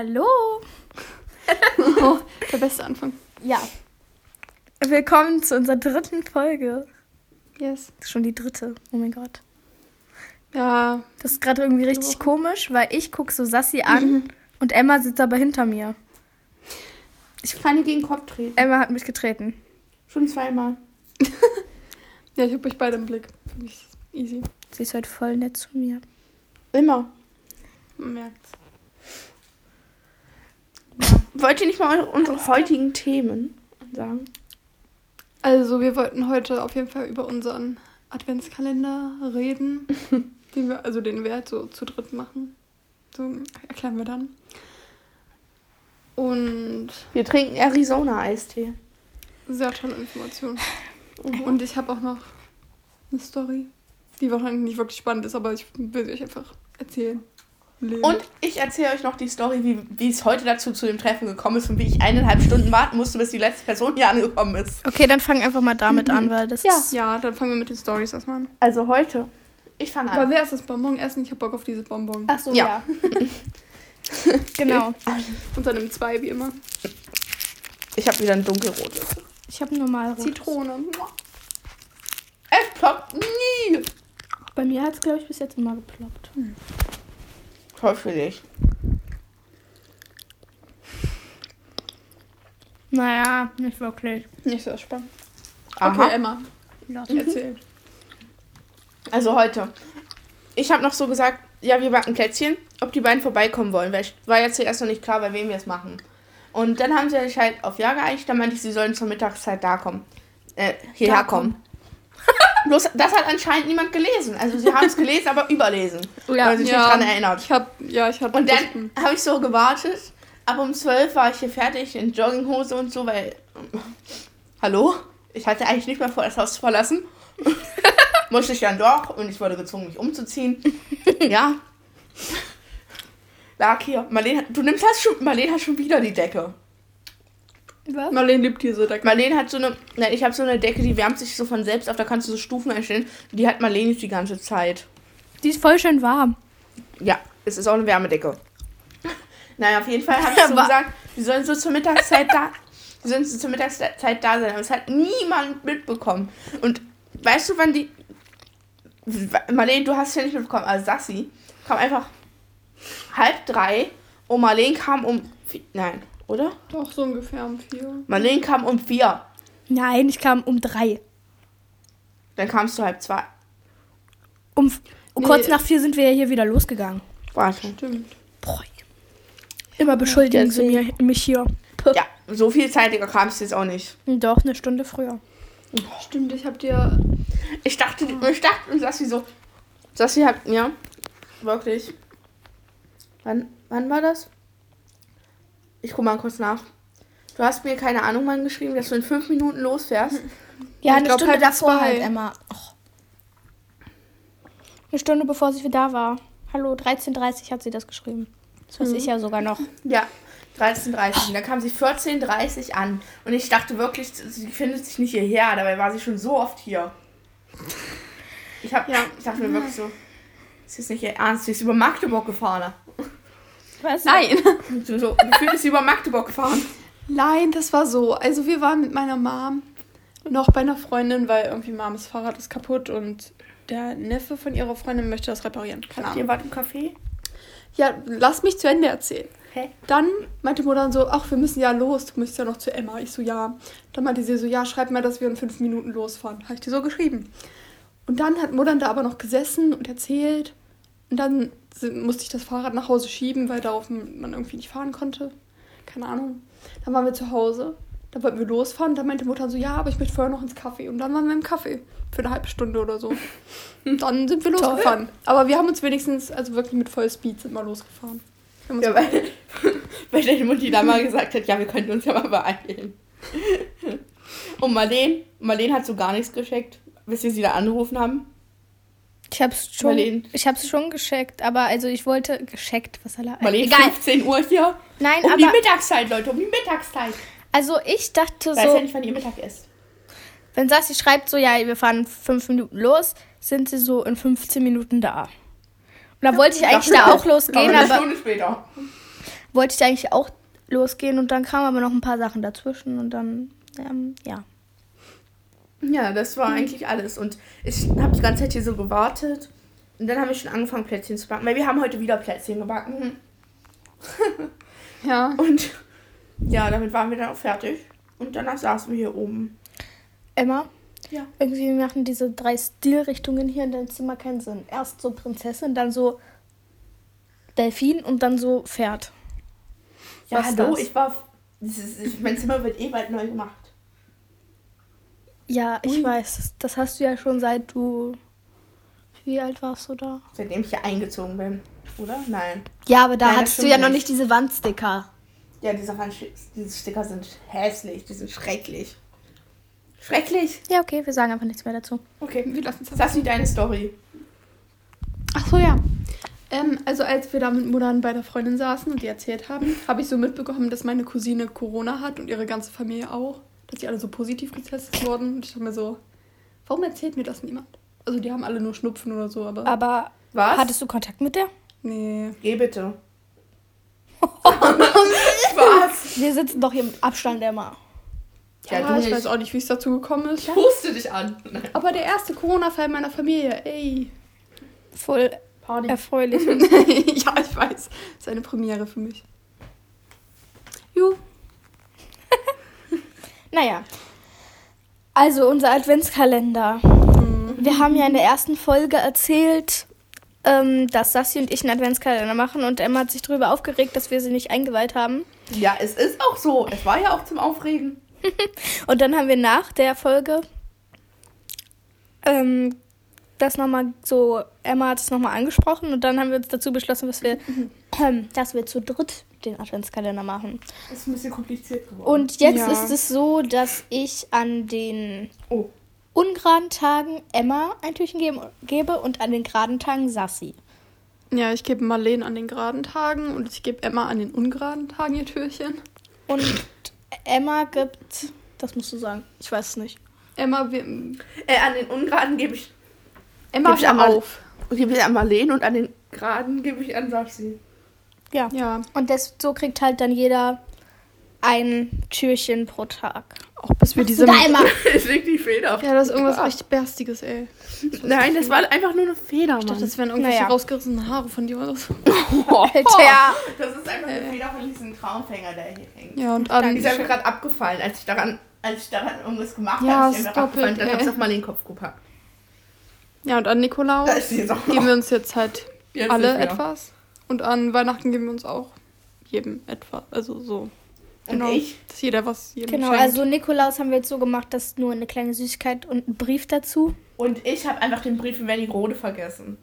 Hallo. Oh, der beste Anfang. Ja. Willkommen zu unserer dritten Folge. Yes. Das ist schon die dritte. Oh mein Gott. Ja, Das ist gerade irgendwie richtig komisch, weil ich gucke so Sassi an und Emma sitzt aber hinter mir. Ich kann dir gegen den Kopf treten. Emma hat mich getreten. Schon zweimal. ja ich habe euch beide im Blick. Für mich ist easy. Sie ist heute voll nett zu mir. Immer. Man merkt's. Wollt ihr nicht mal unsere heutigen Themen sagen? Also, wir wollten heute auf jeden Fall über unseren Adventskalender reden. den wir, also den wir halt so zu dritt machen. So erklären wir dann. Und Wir trinken Arizona-Eistee. sehr tolle Informationen. Und ich habe auch noch eine Story, die wahrscheinlich nicht wirklich spannend ist, aber ich will sie euch einfach erzählen. Leben. Und ich erzähle euch noch die Story, wie, wie es heute dazu zu dem Treffen gekommen ist und wie ich eineinhalb Stunden warten musste, bis die letzte Person hier angekommen ist. Okay, dann fang einfach mal damit an, weil das Ja. ist. Ja, dann fangen wir mit den Stories erstmal an. Also heute. Ich fange Aber an. wer ist das Bonbon essen? Ich hab Bock auf diese Bonbon. Ach so, Ja. ja. genau. Und dann im 2 wie immer. Ich habe wieder ein dunkelrotes. Ich habe normal rot. Zitrone. Es ploppt nie. Bei mir hat es, glaube ich, bis jetzt immer geploppt. Toll für dich. Naja, nicht wirklich. Nicht so spannend. Aha. Okay, Emma, Los. erzähl. Also heute. Ich habe noch so gesagt, ja, wir backen Plätzchen, ob die beiden vorbeikommen wollen, weil ich war jetzt zuerst noch nicht klar, bei wem wir es machen. Und dann haben sie sich halt auf Ja geeinigt, dann meinte ich, sie sollen zur Mittagszeit da kommen. Äh, hierher Da kommen. Bloß, das hat anscheinend niemand gelesen. Also sie haben es gelesen, aber überlesen. Ja, weil sie sich nicht dran erinnert. Ich hab, ja, ich hab. Und dann habe ich so gewartet. Ab um 12 war ich hier fertig in Jogginghose und so, weil. Hallo? Ich hatte eigentlich nicht mehr vor, das Haus zu verlassen. Musste ich dann doch und ich wurde gezwungen, mich umzuziehen. ja. Lag hier. Marlene, du nimmst das schon. Marlene hat schon wieder die Decke. Was? Marlene liebt diese Decke. Marlene hat so eine. Ne, ich habe so eine Decke, die wärmt sich so von selbst auf, da kannst du so Stufen einstellen. Die hat Marlene die ganze Zeit. Die ist voll schön warm. Ja, es ist auch eine Wärmedecke. Naja, auf jeden Fall habe ich so gesagt, wir sollen so zur Mittagszeit da. Wir sollen so zur Mittagszeit da sein. Aber es hat niemand mitbekommen. Und weißt du, wann die. Marlene, du hast es ja nicht mitbekommen, also Sassi kam einfach halb drei und Marlene kam um. Nein, oder? Doch, so ungefähr um vier. Marlene kam um vier. Nein, ich kam um drei. Dann kamst du halb zwei. Um Nee. kurz nach vier sind wir ja hier wieder losgegangen. Warte. Stimmt. Boah. Immer beschuldigen sie mir, mich hier. Ja, so viel zeitiger kamst du jetzt auch nicht. Doch, eine Stunde früher. Stimmt, ich hab dir. Ich dachte, ich dachte, und Sassi so. Sassi hat mir wirklich. Wann, wann war das? Ich guck mal kurz nach. Du hast mir keine Ahnung wann geschrieben, dass du in fünf Minuten losfährst. Ja, eine glaub, Stunde halb davor zwei. halt, Emma. Och. Eine Stunde bevor sie da war. Hallo, 13.30 hat sie das geschrieben. Das weiß ich ja sogar noch. Ja, 13.30 Und Dann kam sie 14.30 an. Und ich dachte wirklich, sie findet sich nicht hierher. Dabei war sie schon so oft hier. Ich, hab, Ja. ich dachte mir wirklich so, das ist nicht ihr Ernst. Sie ist über Magdeburg gefahren. Was? Nein! So, so, gefühlt ist sie über Magdeburg gefahren. Nein, das war so. Also, wir waren mit meiner Mom noch bei einer Freundin, weil irgendwie Mames Fahrrad ist kaputt und der Neffe von ihrer Freundin möchte das reparieren. Keine Ihr Ahnung. wart im Café? Ja, lass mich zu Ende erzählen. Hä? Dann meinte Mutter dann so, ach, wir müssen ja los, du musst ja noch zu Emma. Ich so, ja. Dann meinte sie so, ja, schreib mal, dass wir in fünf Minuten losfahren. Habe ich dir so geschrieben. Und dann hat Mutter da aber noch gesessen und erzählt. Und dann musste ich das Fahrrad nach Hause schieben, weil darauf man irgendwie nicht fahren konnte. Keine Ahnung. Dann waren wir zu Hause. Dann wollten wir losfahren. Dann meinte Mutter so, ja, aber ich möchte vorher noch ins Café. Und dann waren wir im Café. Für eine halbe Stunde oder so. Und dann sind wir losgefahren. Aber wir haben uns wenigstens, also wirklich mit Vollspeed sind wir losgefahren. Wir Ja, weil, weil deine Mutti da mal gesagt hat, ja, wir könnten uns ja mal beeilen. Und Marlene, Marlene hat so gar nichts gescheckt, bis wir sie da angerufen haben. Ich hab's schon, ich hab's schon gescheckt, aber also ich wollte gescheckt, was soll er? Marlene, Egal. 15 Uhr hier. Nein, Um die aber Mittagszeit, Leute, um die Mittagszeit. also ich dachte Ich weiß ja so, nicht, wann ihr Mittag isst. wenn Sassi schreibt so, ja, wir fahren fünf Minuten los, sind sie so in 15 Minuten da. Und da wollte ich eigentlich da auch losgehen, eine aber Stunde später. wollte ich eigentlich auch losgehen und dann kamen aber noch ein paar Sachen dazwischen und dann, ähm, ja. Ja, das war eigentlich alles. Und ich habe die ganze Zeit hier so gewartet. Und dann habe ich schon angefangen, Plätzchen zu backen. Weil wir haben heute wieder Plätzchen gebacken. Ja. Und ja, damit waren wir dann auch fertig. Und danach saßen wir hier oben. Emma, Ja. irgendwie machen diese drei Stilrichtungen hier in deinem Zimmer keinen Sinn. Erst so Prinzessin, dann so Delfin und dann so Pferd. Ja, Was hallo, das? ich war. Ist, ich, mein Zimmer wird eh bald neu gemacht. Ja, ich Ui. weiß. Das, das hast du ja schon seit du. Wie alt warst du da? Seitdem ich hier eingezogen bin. Oder? Nein. Ja, aber da Nein, das hattest du ja noch nicht. nicht diese Wandsticker. Ja, diese, Wandsti- diese Sticker sind hässlich. Die sind schrecklich. Schrecklich. Ja, okay, wir sagen einfach nichts mehr dazu. Okay. Wir lassen es Sassi, deine Story. Ach so, ja. Ähm, also als wir da mit Muttern bei der Freundin saßen und die erzählt haben, habe ich so mitbekommen, dass meine Cousine Corona hat und ihre ganze Familie auch. Dass sie alle so positiv getestet wurden. Und ich dachte mir so, warum erzählt mir das niemand? Also die haben alle nur Schnupfen oder so, aber... Aber Was? hattest du Kontakt mit der? nee. Geh bitte. Was? Wir sitzen doch hier im Abstand, Emma. Ja, Ja, du ich nicht. weiß auch nicht, wie es dazu gekommen ist. Puste dich an. Nein. Aber der erste Corona-Fall meiner Familie, ey. Voll Party. erfreulich. ja, ich weiß. Das ist eine Premiere für mich. Jo. Naja. Also unser Adventskalender. Wir haben ja in der ersten Folge erzählt, ähm, dass Sassi und ich einen Adventskalender machen und Emma hat sich darüber aufgeregt, dass wir sie nicht eingeweiht haben. Ja, es ist auch so. Es war ja auch zum Aufregen. Und dann haben wir nach der Folge ähm, das nochmal so, Emma hat es nochmal angesprochen und dann haben wir uns dazu beschlossen, dass wir, ähm, dass wir zu dritt den Adventskalender machen. Das ist ein bisschen kompliziert geworden. Und jetzt Ja. ist es so, dass ich an den oh. ungeraden Tagen Emma ein Türchen gebe, gebe und an den geraden Tagen Sassi. Ja, ich gebe Marlene an den geraden Tagen und ich gebe Emma an den ungeraden Tagen ihr Türchen. Und Emma gibt, das musst du sagen, ich weiß es nicht. Emma, wir, Äh, an den Ungeraden gebe ich, Emma, Gib ich einmal- auf. gebe ich an Marlene und an den Geraden gebe ich an Sassi. Ja. Ja, Und das, so kriegt halt dann jeder ein Türchen pro Tag. auch bis wir diese... Da Emma! Es liegt die Feder auf Ja, das ist irgendwas Grab. richtig Berstiges, ey. Nein, das war einfach nur eine Feder, Ich Mann. dachte, das wären irgendwelche Naja. rausgerissenen Haare von dir oder so. Alter! Das ist einfach eine Feder von diesem Traumfänger, der hier hängt. Ja, und Die an... ist einfach gerade abgefallen, als ich daran, als ich daran irgendwas gemacht Ja, habe. ist Ist einfach doppelt. Dann ey. habe ich auf mal den Kopf gepackt. Ja, und an Nikolaus geben wir uns jetzt halt Jetzt alle etwas. Und an Weihnachten geben wir uns auch jedem etwas. Also so. Und ich? Dass jeder was jedem Genau, schenkt. also Nikolaus haben wir jetzt so gemacht, dass nur eine kleine Süßigkeit und ein Brief dazu. Und ich habe einfach den Brief von Wernigerode vergessen.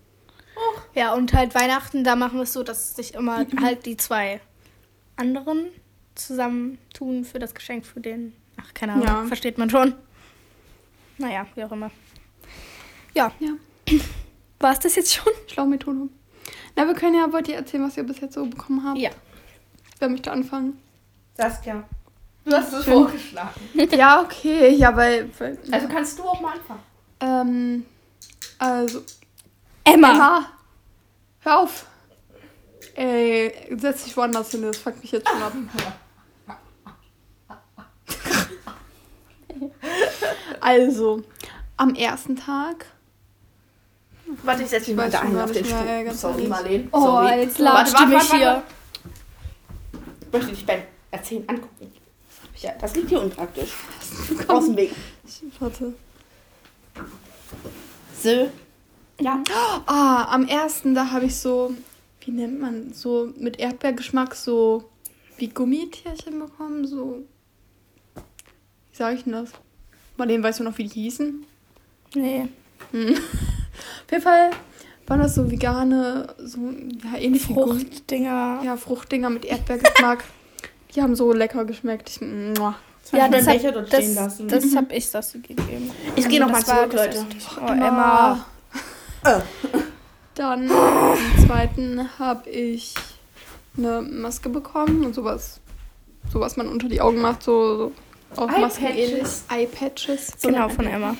Ja, und halt Weihnachten, da machen wir es so, dass sich immer halt die zwei anderen zusammentun für das Geschenk für den. Ach, keine Ahnung, Ja. versteht man schon. Naja, wie auch immer. Ja. Ja. War es das jetzt schon? Schlaumethode. Na, wir können ja, wollt ihr erzählen, was ihr bis jetzt so bekommen habt? Ja. Wer möchte anfangen? Saskia. Du hast es vorgeschlagen. ja, okay. Ja, weil... weil Also kannst du auch mal anfangen. ähm, also... Emma! Emma! Hör auf! Ey, setz dich woanders hin, das fuckt mich jetzt schon ab. Also, am ersten Tag. Warte, ich setze mich Ich mal da schon hin gar auf den Stuhl. ganz Sorry. Marlene. Oh, Sorry. jetzt So, latscht warte, warte, mich warte, hier. Ich möchte dich beim Erzählen angucken. Ja, das liegt hier unpraktisch. Aus dem Weg. Warte. So. Ja. Ah, am ersten, da habe ich so, wie nennt man, so mit Erdbeergeschmack so wie Gummitierchen bekommen, so. Wie sage ich denn das? Marlene, weißt du noch, wie die hießen? Nee. Auf jeden Fall waren das so vegane, so, ja, ähnlich wie Gummi. Fruchtdinger. Ja, Fruchtdinger mit Erdbeergeschmack. die haben so lecker geschmeckt. Ich, muah. Ja, das, das hab, Becher dort das, stehen lassen. das hab ich das gegeben. Ich gehe noch das mal war- zurück, das Leute. Oh, Emma. Äh. Dann am zweiten habe ich eine Maske bekommen und sowas, so was man unter die Augen macht, so, so auch Eye-Patches. Eye-Patches. Genau, von Emma.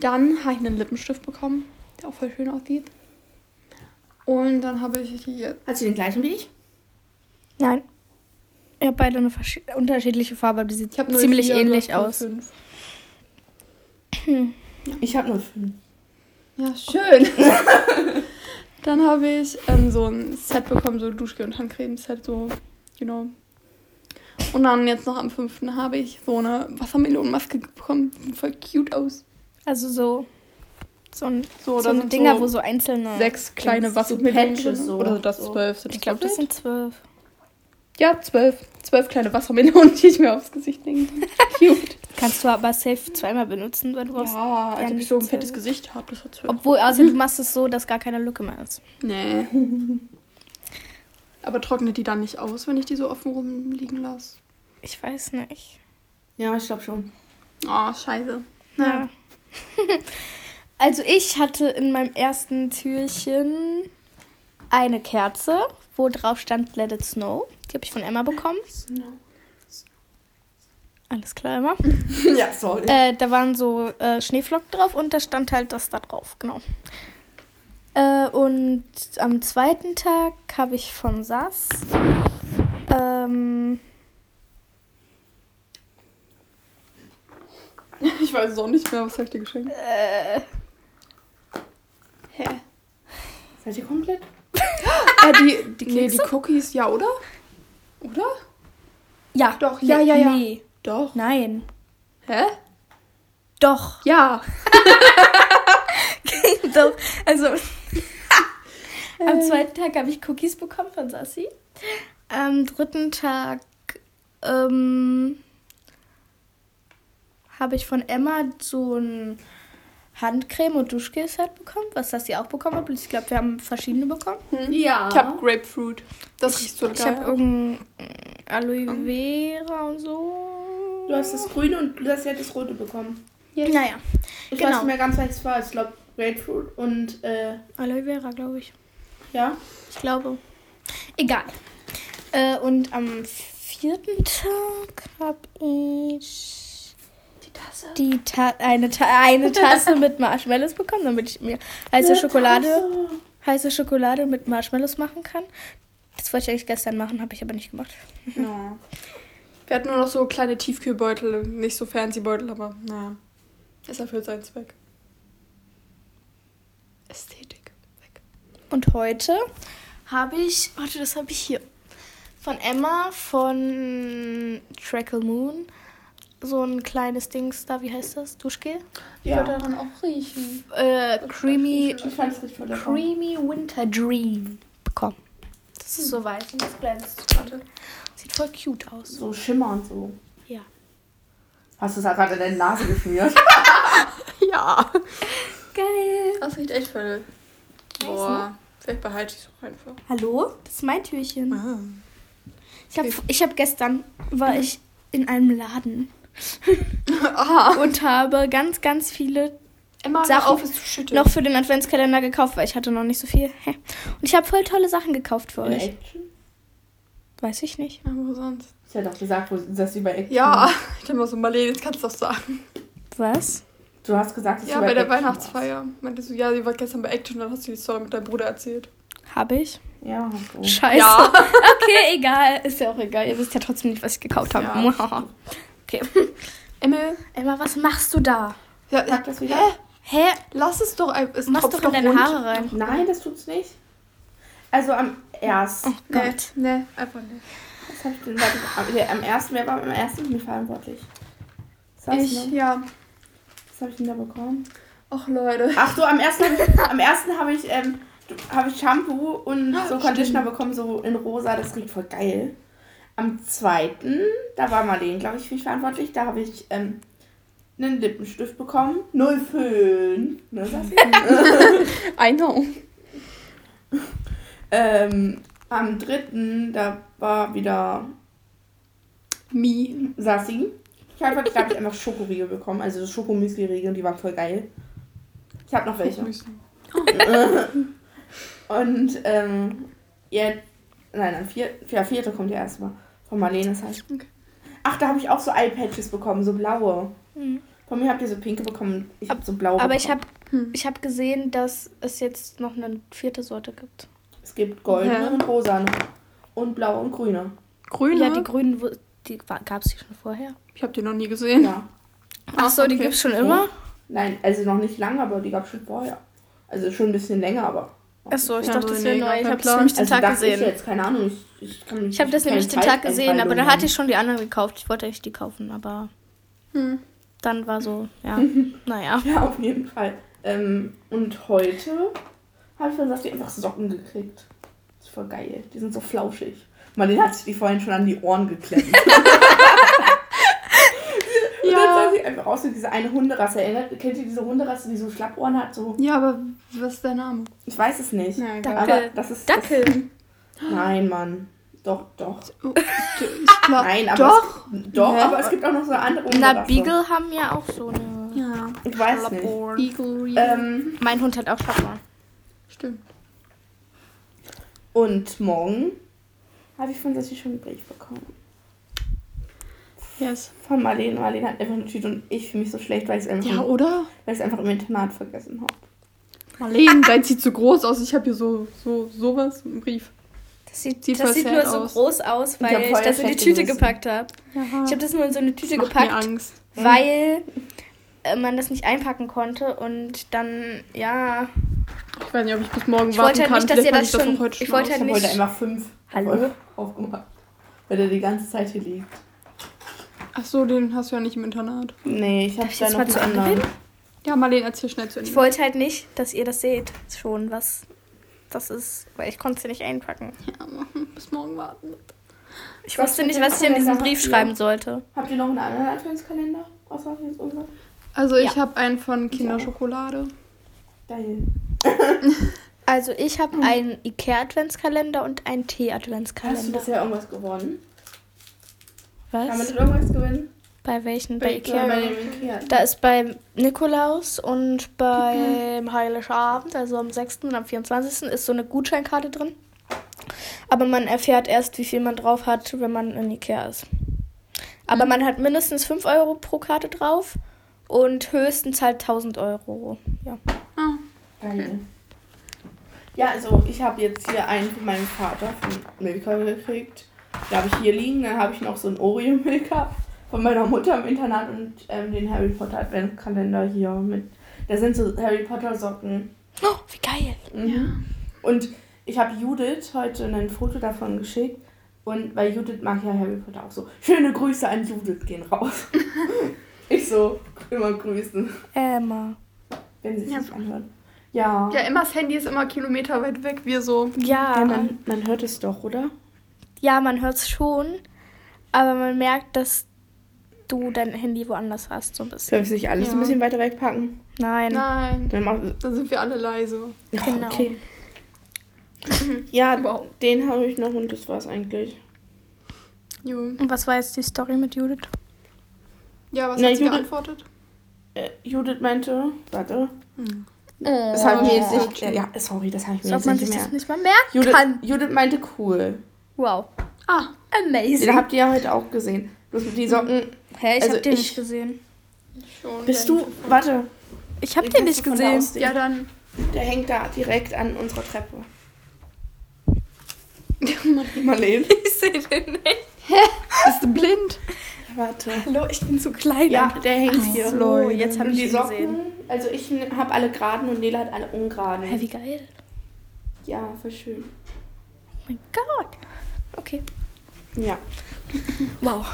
Dann habe ich einen Lippenstift bekommen, der auch voll schön aussieht. Und dann habe ich jetzt. Hast du den gleichen wie ich? Nein. Ihr habt beide eine unterschiedliche Farbe, aber die sieht Ich habe ziemlich ähnlich aus. Ich habe nur fünf. Ja, schön. Dann habe ich ähm, so ein Set bekommen, so Duschgel und Handcreme-Set, so, genau. Und dann jetzt noch am 5. habe ich so eine Wassermelonenmaske bekommen. Sieht voll cute aus. Also so, so, ein, So, so, sind Dinger, so wo so einzelne. Sechs kleine Wassermelonen. So. Oder das So. zwölf sind Ich glaube, das sind zwölf. Ja, zwölf. Zwölf kleine Wassermelonen, die ich mir aufs Gesicht legen kann. Cute. Kannst du aber safe zweimal benutzen, weil du hast. Ja, als ob ich so ein zwölf. fettes Gesicht habe. Das hat zwölf. Obwohl, also du machst es so, dass gar keine Lücke mehr ist. Nee. Aber trocknet die dann nicht aus, wenn ich die so offen rumliegen lasse? Ich weiß nicht. Ja, ich glaube schon. Oh, scheiße. Ja. also ich hatte in meinem ersten Türchen eine Kerze, wo drauf stand Let It Snow. Die habe ich von Emma bekommen. Alles klar, Emma. ja, sorry. Äh, da waren so äh, Schneeflocken drauf und da stand halt das da drauf, genau. Äh, und am zweiten Tag habe ich von Sass ähm, Ich weiß es auch nicht mehr, was habe ich dir geschenkt? äh, Hä? Seid ihr komplett? Äh, die, die, nee, die? Cookies, ja, oder? Oder? ja, Doch, ja, ja, ja. Nee, Doch. nein, Hä? doch. Ja. Doch, also am zweiten Tag habe ich Cookies bekommen von Sassi. Am dritten Tag ähm, habe ich von Emma so ein Handcreme und Duschgel-Set bekommen, was Sassi auch bekommen hat. Ich glaube, wir haben verschiedene bekommen. Ja. Ich habe Grapefruit. Das riecht so Ich geil. habe irgendein Aloe Vera und so. Du hast das Grüne und du hast ja das Rote bekommen. Naja, Ich Genau. weiß nicht mehr ganz, welches war. Ich glaube Grapefruit und äh, Aloe Vera, glaube ich. ja. Ich glaube. Egal. Äh, und am vierten Tag habe ich Tasse. die Ta eine, Ta eine Tasse mit Marshmallows bekommen, damit ich mir heiße Schokolade, heiße Schokolade mit Marshmallows machen kann. Das wollte ich eigentlich gestern machen, habe ich aber nicht gemacht. Ja. Wir hatten nur noch so kleine Tiefkühlbeutel, nicht so fancy Beutel, aber naja. Es erfüllt seinen Zweck. Ästhetik. Weg. Und heute habe ich, warte, das habe ich hier von Emma von Trackle Moon so ein kleines Dings da, wie heißt das? Duschgel? Ja. Ja. daran auch riechen. Äh, creamy Ich fand es voll. Creamy Winter Dream bekommen. Das ist so weiß und das glänzt. Warte. Sieht voll cute aus. So schimmernd so. Ja. Hast du es gerade in deine Nase geschmiert? Ja. Geil. Das riecht echt voll. Boah. Vielleicht behalte ich es auch einfach. Hallo? Das ist mein Türchen. Ah. Ich habe ich hab gestern, war ich in einem Laden Aha. und habe ganz, ganz viele Emma, Sachen auf, noch für den Adventskalender gekauft, weil ich hatte noch nicht so viel. Hä? Und ich habe voll tolle Sachen gekauft für In euch. Action? Weiß ich nicht. Ja, wo sonst? Ich hätte auch gesagt, wo das über Action. Ja, ich habe mal so, Marlene, jetzt kannst du das sagen. Was? Du hast gesagt, dass Ja, du bei der Action Weihnachtsfeier. Meinte so, ja, sie war gestern bei Action, dann hast du die Story mit deinem Bruder erzählt. Habe ich? Ja, du. Scheiße. Ja. Okay, egal. Ist ja auch egal. Ihr wisst ja trotzdem nicht, was ich gekauft habe. Ja. Okay. Emil, Emma, was machst du da? ja, Sag das wieder. Hä? Hä? Lass es doch ein- es Mach tropft doch in deine rund. Haare rein. Nein, das tut's nicht. Also am ersten. Oh Nee, Gott. nee, einfach nicht. Was hab ich denn? Warte, am, der- am ersten, wer war am ersten für mich verantwortlich? Was, Ich, ne? ja. Was habe ich denn da bekommen? Ach, Leute. Ach so, am ersten, am ersten habe ich, ähm, habe ich Shampoo und so Conditioner bekommen, so in rosa, das riecht voll geil. Am zweiten, da war Marlene, glaube ich, für mich verantwortlich, da habe ich ähm, einen Lippenstift bekommen. 05. Ne, Sassi? I know. ähm, am dritten, da war wieder Me. Sassi. Ich habe, glaube ich, einfach Schokoriegel bekommen, also so Schokomüsli-Riegel, und die waren voll geil. Ich habe noch welche. Und ähm, ihr, nein, am vier, ja, vierte kommt ja erstmal. Von Marlenes halt. Okay. Ach, da habe ich auch so Eyepatches bekommen, so blaue. Hm. Von mir habt ihr so pinke bekommen. Ich habe so blaue Aber ich bekommen. habe Hm. ich hab gesehen, dass es jetzt noch eine vierte Sorte gibt. Es gibt goldene Ja. und rosane. und blaue und grüne. Grüne? Ja, die grünen, wo- die gab es die schon vorher. ich habe die noch nie gesehen. Ja. Ach so, die okay. gibt's schon immer? Nein, also noch nicht lange, aber die gab es schon vorher. Also schon ein bisschen länger, aber. Ach so, ich Ja, dachte, das wäre neu. Ich habe das nämlich den Also Tag dachte ich gesehen. jetzt, keine Ahnung, ich, ich Ich habe das nämlich den Tag gesehen, aber dann hatte ich schon die anderen gekauft. Ich wollte echt die kaufen, aber Hm. dann war so, ja, naja. Ja, auf jeden Fall. Ähm, und heute habe ich von Sassi einfach Socken gekriegt. Das ist voll geil. Die sind so flauschig. Marlene hat sich die vorhin schon an die Ohren geklemmt. Ja. einfach aus wie diese eine Hunderasse. Erinnert, kennt ihr diese Hunderasse, die so Schlappohren hat? So, ja, aber was ist der Name? ich weiß es nicht. Na, egal. Dackel. Aber das ist. Dackel. Das, nein, Mann. Doch, doch. Oh, ich glaub, Nein, aber doch. Es, doch, Hä? aber es gibt auch noch so eine andere Na, Hunderasse. Beagle haben ja auch so eine. Ja. Ich weiß nicht. Schlappohren. Eagle Reader. Ähm, Mein Hund hat auch Schlappohren. Stimmt. und morgen habe ich von Sassi schon einen Brief bekommen. Yes. Von Marlene. Marlene hat einfach eine Tüte und ich fühle mich so schlecht, weil ich es einfach, Ja, oder? weil einfach im Internat vergessen habe. Marlene, dein sieht so groß aus. Ich habe hier so, so sowas, einen Brief. Das sieht, Sieht das sieht nur so aus. groß aus, weil ich, voll das in die Tüte gewissen. gepackt habe. Ich habe das nur in so eine Tüte Macht mir gepackt, Angst. weil äh, man das nicht einpacken konnte und dann, ja. Ich weiß nicht, ob ich bis morgen Ich warten wollte halt kann. nicht, dass Vielleicht ihr das ich schon- ich schon wollte. Ich halt habe heute nicht- einfach fünf Hallo? aufgemacht. Weil der die ganze Zeit hier liegt. Ach so, den hast du ja nicht im Internat. Nee, ich da jetzt noch mal zu Ende anderen. Ja, Marlene, erzähl schnell zu Ende. Ich wollte halt nicht, dass ihr das seht, schon, was das ist, weil ich konnte es ja nicht einpacken. ja, bis morgen warten. Ich Was wusste nicht, was ich in diesem Kalender Brief ihr? schreiben sollte. Habt ihr noch einen anderen Adventskalender? Außer jetzt unseren? Also ich Ja. habe einen von. Kinderschokolade. Geil. Also ich habe einen Ikea-Adventskalender und einen Hast du Tee-Adventskalender. bisher irgendwas gewonnen? Kann man Was? nicht irgendwas gewinnen? Bei welchen? Bei Ikea? bei dem Ikea. Da ist beim Nikolaus und beim Heiligabend, also am 6. und am 24. ist so eine Gutscheinkarte drin. Aber man erfährt erst, wie viel man drauf hat, wenn man in Ikea ist. Aber man hat mindestens 5 Euro pro Karte drauf und höchstens halt 1000 Euro. Ja. Ah, Geil. Ja, also ich habe jetzt hier einen von meinem Vater von Milka gekriegt. Da habe ich hier liegen. Dann habe ich noch so einen Oreo-Milka von meiner Mutter im Internat und ähm, den Harry Potter Adventskalender hier mit. Da sind so Harry Potter Socken. Oh, wie geil. Mhm. Und ich habe Judith heute ein Foto davon geschickt. Und weil Judith mag ja Harry Potter auch so. Schöne Grüße an Judith gehen raus. ich so, immer grüßen, Emma. wenn sie Ja. sich anhören. Ja. Ja, Emmas Handy ist immer Kilometer weit weg. Wir so. Ja, Ja, man, man hört es doch, oder? Ja man hört es schon, aber man merkt, dass du dein Handy woanders hast, so ein bisschen. Soll ich nicht alles Ja. ein bisschen weiter wegpacken? Nein. Nein. Dann mach, Dann sind wir alle leise. Genau. Okay. Ja, Wow. den habe ich noch und das war's eigentlich. Jo. Und was war jetzt die Story mit Judith? Ja, was Na, hat sie Judith- geantwortet? Äh, Judith meinte, warte, Hm. das habe ich mir jetzt Oh. nicht. Ja, sorry, das habe ich mir Als ob jetzt man nicht sich mehr. das nicht mal merken Judith, kann. Judith meinte cool. Wow. Ah, Amazing. Den habt ihr ja heute auch gesehen. Bloß mit die Socken. Hä, ich Also hab den ich- nicht gesehen. schon. Bist du. Warte. Ich hab Den den nicht gesehen. Ja, dann. Der hängt da direkt an unserer Treppe. Marlene. Ich sehe den nicht. Bist du blind? Warte. Hallo, ich bin zu klein. Ja, der hängt Ach hier. so, jetzt hab Und ich die ihn Socken, gesehen. also ich habe alle geraden und Nela hat alle ungeraden. Hä, wie geil. Ja, voll schön. Oh mein Gott. Okay. Ja. Wow.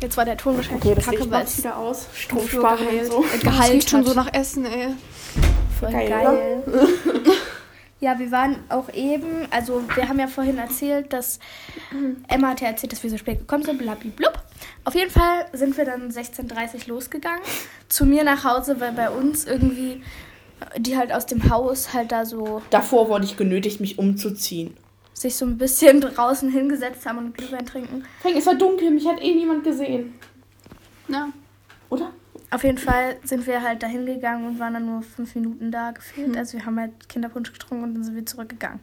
Jetzt war der Ton wahrscheinlich Okay, das kacke, Licht weil es wieder aus. Stromsparen und so. äh, geheilt riecht schon so nach Essen, ey. Voll Geil, geil. ja, wir waren auch eben, also wir haben ja vorhin erzählt, dass Emma hat ja erzählt, dass wir so spät gekommen sind, blablablub. Auf jeden Fall sind wir dann 16.30 Uhr losgegangen. Zu mir nach Hause, weil bei uns irgendwie die halt aus dem Haus halt da so Davor wurde ich genötigt, mich umzuziehen. Sich so ein bisschen draußen hingesetzt haben und Glühwein trinken. Frank, es war dunkel, mich hat eh niemand gesehen. Ja. Oder? Auf jeden Fall sind wir halt dahin gegangen und waren dann nur fünf Minuten da gefühlt. Also wir haben halt Kinderpunsch getrunken und dann sind wir zurückgegangen.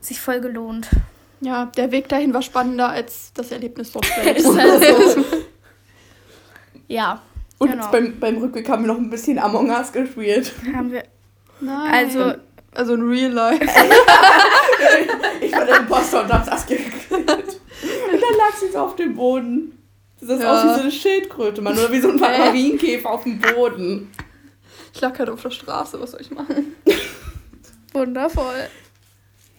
Sich voll gelohnt. Ja, der Weg dahin war spannender als das Erlebnis dort selbst. Ist halt so. ja, Und Genau. beim, beim Rückweg haben wir noch ein bisschen Among Us gespielt. haben wir. Nein. Also, also in real life. Ich war der Imposter und hab Saskia gekillt. Und dann lag sie so auf dem Boden. Das sah Ja. aus wie so eine Schildkröte, Mann. Oder wie so ein Marienkäfer auf dem Boden. Ich lag halt auf der Straße, was soll ich machen? Wundervoll.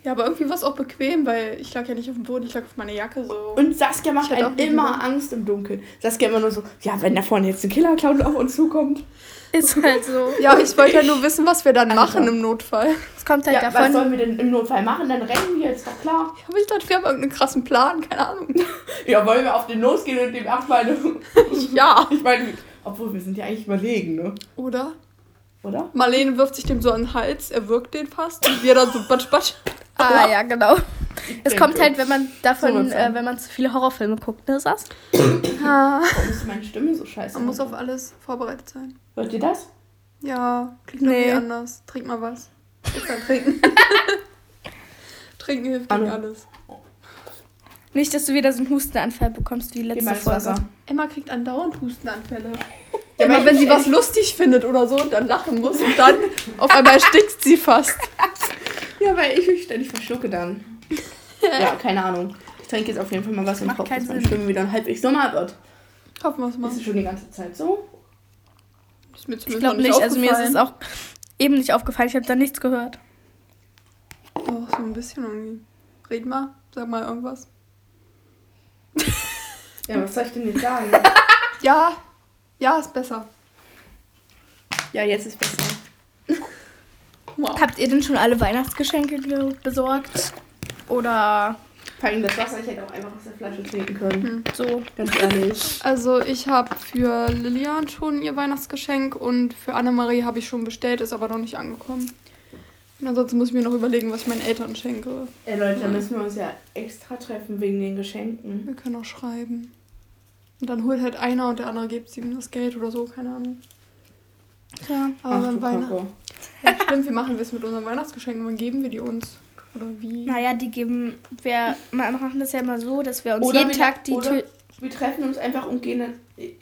Ja, aber irgendwie war es auch bequem, weil ich lag ja nicht auf dem Boden, ich lag auf meiner Jacke so. Und Saskia macht einem nicht immer. Angst im Dunkeln. Saskia immer nur so, ja, wenn da vorne jetzt ein Killerclown auf uns zukommt. Ist halt so. Ja, ich wollte ja nur wissen, was wir dann Alter. machen im Notfall. Es kommt halt Ja, was davon. sollen wir denn im Notfall machen? Dann rennen wir, ist doch klar. Aber ich dachte, wir haben irgendeinen krassen Plan, keine Ahnung. Ja, wollen wir auf den losgehen und dem erstmal eine... Ja. Ich meine, obwohl wir sind ja eigentlich überlegen, ne? Oder? Oder? Marlene wirft sich dem so an den Hals, er wirkt den fast und wir dann so batsch batsch. Ah, ja, genau. Es kommt halt, wenn man So davon, äh, wenn man zu viele Horrorfilme guckt, ne, Sass? Ah, Warum ist meine Stimme so scheiße? man muss auf alles vorbereitet sein. Hört ihr das? Ja, klingt Nee. irgendwie anders. Trink mal was. Ich kann trinken. trinken hilft gegen alles. Nicht, dass du wieder so einen Hustenanfall bekommst wie Gib letzte Folge. Wasser. Emma kriegt andauernd Hustenanfälle. Ja, Immer aber wenn sie was lustig findet oder so und dann lachen muss und dann auf einmal erstickt sie fast. Ja, weil ich mich ständig verschlucke dann. ja, keine Ahnung. Ich trinke jetzt auf jeden Fall mal was und hoffe, keinen dass meine Sinn. Stimme wieder halbwegs normal wird. Hoffen wir es mal. Ist schon die ganze Zeit so? Ist mir Ich glaube noch nicht, also mir ist es auch eben nicht aufgefallen. Ich habe da nichts gehört. Oh, so ein bisschen irgendwie. Red mal, sag mal irgendwas. Ja, was soll ich denn jetzt sagen? Ja, ja, ist besser. ja, jetzt ist besser. Wow. Habt ihr denn schon alle Weihnachtsgeschenke ge- besorgt? Oder Vor allem das Wasser, ich hätte auch einfach aus der Flasche trinken können. so? Ganz ehrlich. Also ich habe für Lilian schon ihr Weihnachtsgeschenk und für Annemarie habe ich schon bestellt, ist aber noch nicht angekommen. Und ansonsten muss ich mir noch überlegen, was ich meinen Eltern schenke. Ey Leute, da müssen wir uns ja extra treffen wegen den Geschenken. Wir können auch schreiben. Und dann holt halt einer und der andere gibt ihm das Geld oder so, keine Ahnung. Ja. Aber Ach du Weihnachten. Ja, stimmt, wie machen wir es mit unseren Weihnachtsgeschenken? Wann geben wir die uns? Oder wie? Naja, die geben. Wir machen das ja immer so, dass wir uns Oder jeden wir- Tag die oder-. Wir treffen uns einfach und gehen dann...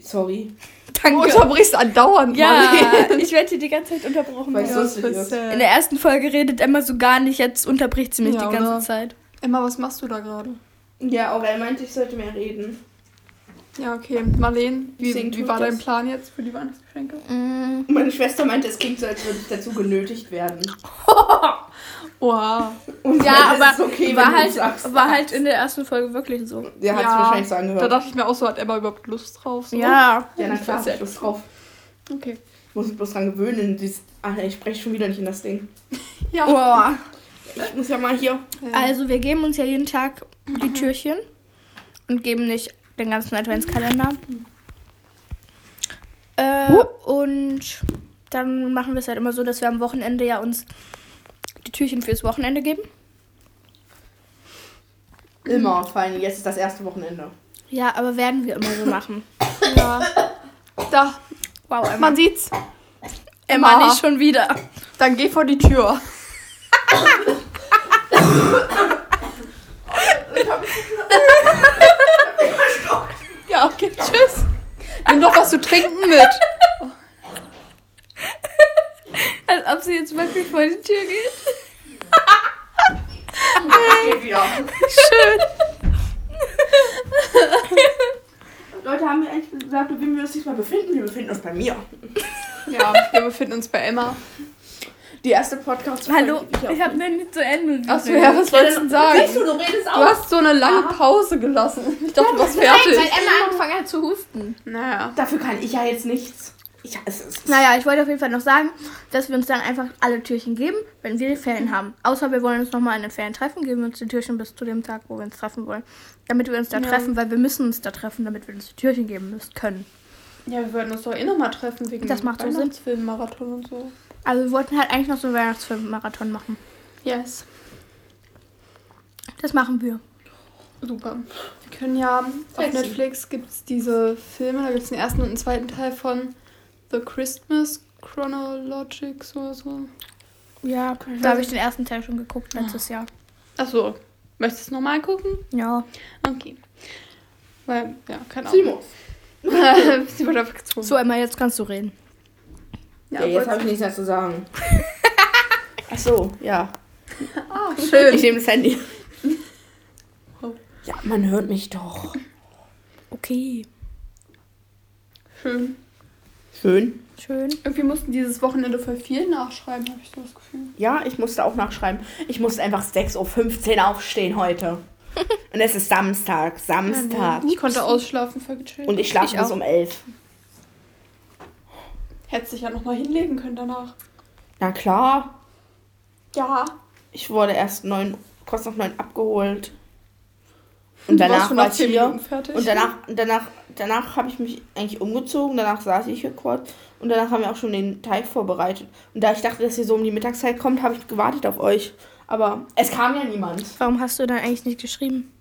Sorry. Du Danke. unterbrichst andauernd, Ja, Marlene. ich werde hier die ganze Zeit unterbrochen. Weil sonst das ist ist, In äh, der ersten Folge redet Emma so gar nicht, jetzt unterbricht sie mich Ja, die ganze oder? Zeit. Emma, was machst du da gerade? Ja, Aurel meinte, ich sollte mehr reden. Ja, okay. Marlene, wie, wie war dein das. Plan jetzt für die Weihnachtsgeschenke? Mm. Meine Schwester meinte, es klingt so, als würde ich dazu genötigt werden. Wow. Und Ja, aber okay, war, wenn du halt, sagst. war halt in der ersten Folge wirklich so. Der hat es Ja, wahrscheinlich so Da angehört. dachte ich mir auch so, hat Emma überhaupt Lust drauf? So? Ja. Ja, na Ich klar, ich Lust drauf. Okay. Ich muss mich bloß dran gewöhnen. Dieses, ah, ich spreche schon wieder nicht in das Ding. Ja. Boah. Ich muss ja mal hier. Also wir geben uns ja jeden Tag die Türchen und geben nicht den ganzen Adventskalender. Äh, und dann machen wir es halt immer so, dass wir am Wochenende ja uns die Türchen fürs Wochenende geben. Immer, vor allem jetzt ist das erste Wochenende. Ja, aber werden wir immer so machen. ja. Da, Wow, Emma. man sieht's. Emma Emma. nicht schon wieder. Dann geh vor die Tür. ja, okay, tschüss. Nimm doch was zu trinken mit. Als ob sie jetzt wirklich vor die Tür geht. Geht wieder. Schön. Leute, haben wir eigentlich gesagt, wo wir uns diesmal befinden? Wir befinden uns bei mir. Ja, wir befinden uns bei Emma. Die erste podcast Hallo, ich habe mir nicht zu Ende. Achso, ja, was wolltest du denn sagen? Siehst du, du redest Du auch. hast so eine lange Pause gelassen. Ich dachte, du warst Weil fertig. Emma angefangen hat zu husten. Naja. Dafür kann ich ja jetzt nichts. Ich, es ist, Naja, ich wollte auf jeden Fall noch sagen, dass wir uns dann einfach alle Türchen geben, wenn wir die Ferien haben. Außer wir wollen uns nochmal in den Ferien treffen, geben wir uns die Türchen bis zu dem Tag, wo wir uns treffen wollen. Damit wir uns da Ja. treffen, weil wir müssen uns da treffen, damit wir uns die Türchen geben müssen können. Ja, wir wollten uns doch eh nochmal treffen wegen Das dem macht so Sinn. Weihnachtsfilm-Marathon und so. Also wir wollten halt eigentlich noch so einen Weihnachtsfilm-Marathon machen. Yes. Das machen wir. Super. Wir können ja, auf Sexy. Netflix gibt es diese Filme, da gibt es den ersten und den zweiten Teil von The Christmas Chronologics oder so. Ja, da habe ich den ersten Teil schon geguckt letztes Jahr. Achso, möchtest du es nochmal gucken? Ja. Okay. Weil, ja, keine Ahnung. Simon. Sie wird einfach gezwungen. So, Emma, jetzt kannst du reden. Ja, jetzt habe ich nichts mehr zu sagen. Ach so, ja. Ah, Ich schön. nehme das Handy. Ja, man hört mich doch. Okay. Schön. Schön. Schön. Irgendwie mussten dieses Wochenende voll viel nachschreiben, habe ich so das Gefühl. Ja, ich musste auch nachschreiben. Ich musste einfach 6.15 Uhr aufstehen heute. Und es ist Samstag. Samstag. Ich konnte ausschlafen, voll gechillt. Und ich schlafe Ich bis auch. um 11. Hätte sich ja nochmal hinlegen können danach. Na klar. Ja. Ich wurde erst neun, kurz nach neun abgeholt. Und Du warst danach schon war ich 10 hier. Und danach, danach, danach habe ich mich eigentlich umgezogen. Danach saß ich hier kurz. Und danach haben wir auch schon den Teig vorbereitet. Und da ich dachte, dass ihr so um die Mittagszeit kommt, habe ich gewartet auf euch. Aber es kam ja niemand. Warum hast du dann eigentlich nicht geschrieben?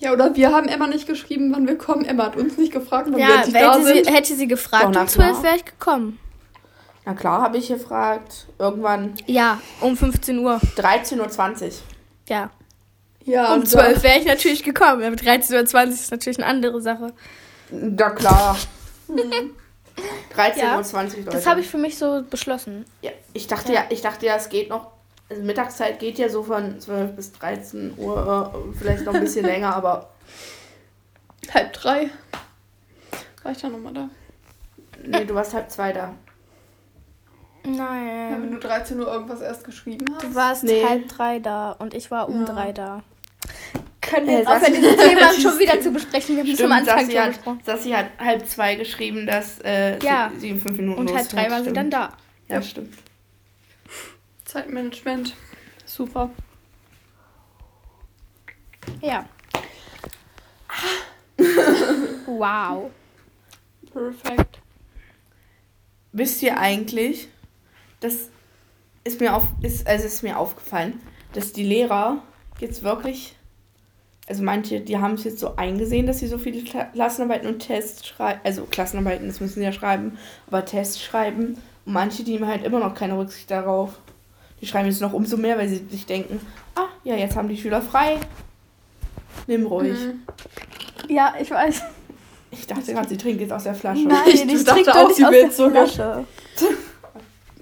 Ja, oder wir haben Emma nicht geschrieben, wann wir kommen. Emma hat uns nicht gefragt, wann wir Ja, endlich da hätte sie, sind. hätte sie gefragt, Doch, um 12 klar. wäre ich gekommen. Na klar, habe ich gefragt. Irgendwann Ja, um 15 Uhr. 13.20 Uhr. Ja. Ja, Um und 12 wäre ich natürlich gekommen. Aber 13.20 Uhr ist natürlich eine andere Sache. Na klar. 13.20 Uhr, Leute. Das habe ich für mich so beschlossen. Ja, ich dachte ja. ich dachte ja, es geht noch. Also Mittagszeit geht ja so von 12 bis 13 Uhr, äh, vielleicht noch ein bisschen länger, aber da halb drei. War ich dann nochmal da? nee, du warst halb zwei da. Ja, wenn Nein. du 13 Uhr irgendwas erst geschrieben hast. Du warst Nee. halb drei da und ich war um Ja. drei da. Können Äh, wir jetzt aufhören, Sassi- dieses Thema schon wieder zu besprechen? Wir haben es am Stimmt, Anfang Sassi schon hat, besprochen. Sassi hat halb zwei geschrieben, dass äh, Ja. sie, sie in fünf Minuten Und halb drei war sie dann da. Ja, Ja. stimmt. Zeitmanagement. Super. Ja. wow. Perfekt. Wisst ihr eigentlich, das ist mir auf, ist, also ist mir aufgefallen, dass die Lehrer jetzt wirklich, also manche, die haben es jetzt so eingesehen, dass sie so viele Kla- Klassenarbeiten und Tests schreiben, also Klassenarbeiten, das müssen sie ja schreiben, aber Tests schreiben und manche, die nehmen halt immer noch keine Rücksicht darauf. Die schreiben jetzt noch umso mehr, weil sie sich denken, ah, ja, jetzt haben die Schüler frei. Nimm ruhig. Mhm. Ja, ich weiß. Ich dachte gerade, sie trinkt jetzt aus der Flasche. Nein, Ich ich dachte trinke auch, sie aus will der sogar. Flasche.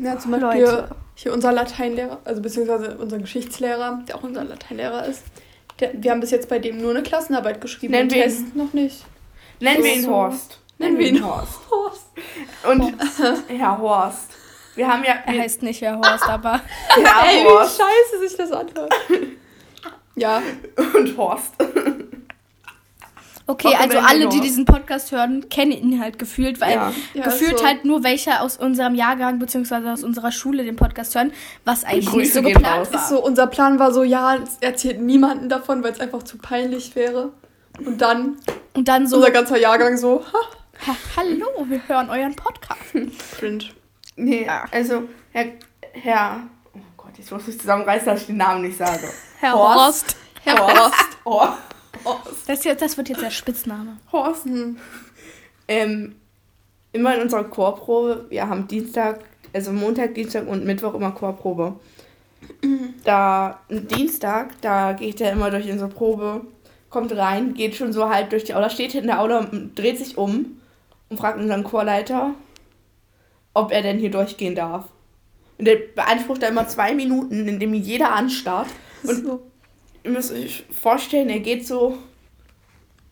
Ja, zum Beispiel Leute. hier unser Lateinlehrer, also beziehungsweise unser Geschichtslehrer, der auch unser Lateinlehrer ist. Der, wir haben bis jetzt bei dem nur eine Klassenarbeit geschrieben Nennen wir ihn- noch nicht. Nennen wir ihn So. Horst. Nennen wir ihn Horst. Horst. Und Herr Horst. Wir haben ja. Er heißt nicht Herr Horst, aber Herr Ey, wie Horst scheiße sich das anhört. ja, und Horst. Okay, Warum also alle, die diesen Podcast hören, kennen ihn halt gefühlt, weil Ja. Ja, gefühlt ist so. halt nur welche aus unserem Jahrgang bzw. aus unserer Schule den Podcast hören, was eigentlich nicht so gehen geplant raus. war. ist so, unser Plan war so, ja, erzählt niemanden davon, weil es einfach zu peinlich wäre. Und dann Und dann so, unser ganzer Jahrgang so, ha, ha, hallo, wir hören euren Podcast. cringe. Nee, also Herr. Herr. Oh Gott, jetzt muss ich zusammenreißen, dass ich den Namen nicht sage. Herr Horst. Horst. Herr Horst. Horst. Horst. Das, jetzt, das wird jetzt der Spitzname. Horst. Hm. Ähm, immer in unserer Chorprobe, wir haben Dienstag, also Montag, Dienstag und Mittwoch immer Chorprobe. Da, Dienstag, da geht er immer durch unsere Probe, kommt rein, geht schon so halb durch die Aula, steht in der Aula, dreht sich um und fragt unseren Chorleiter, ob er denn hier durchgehen darf. Und der beansprucht da immer zwei Minuten, indem ihn jeder anstarrt. Und so ihr müsst euch vorstellen, er geht so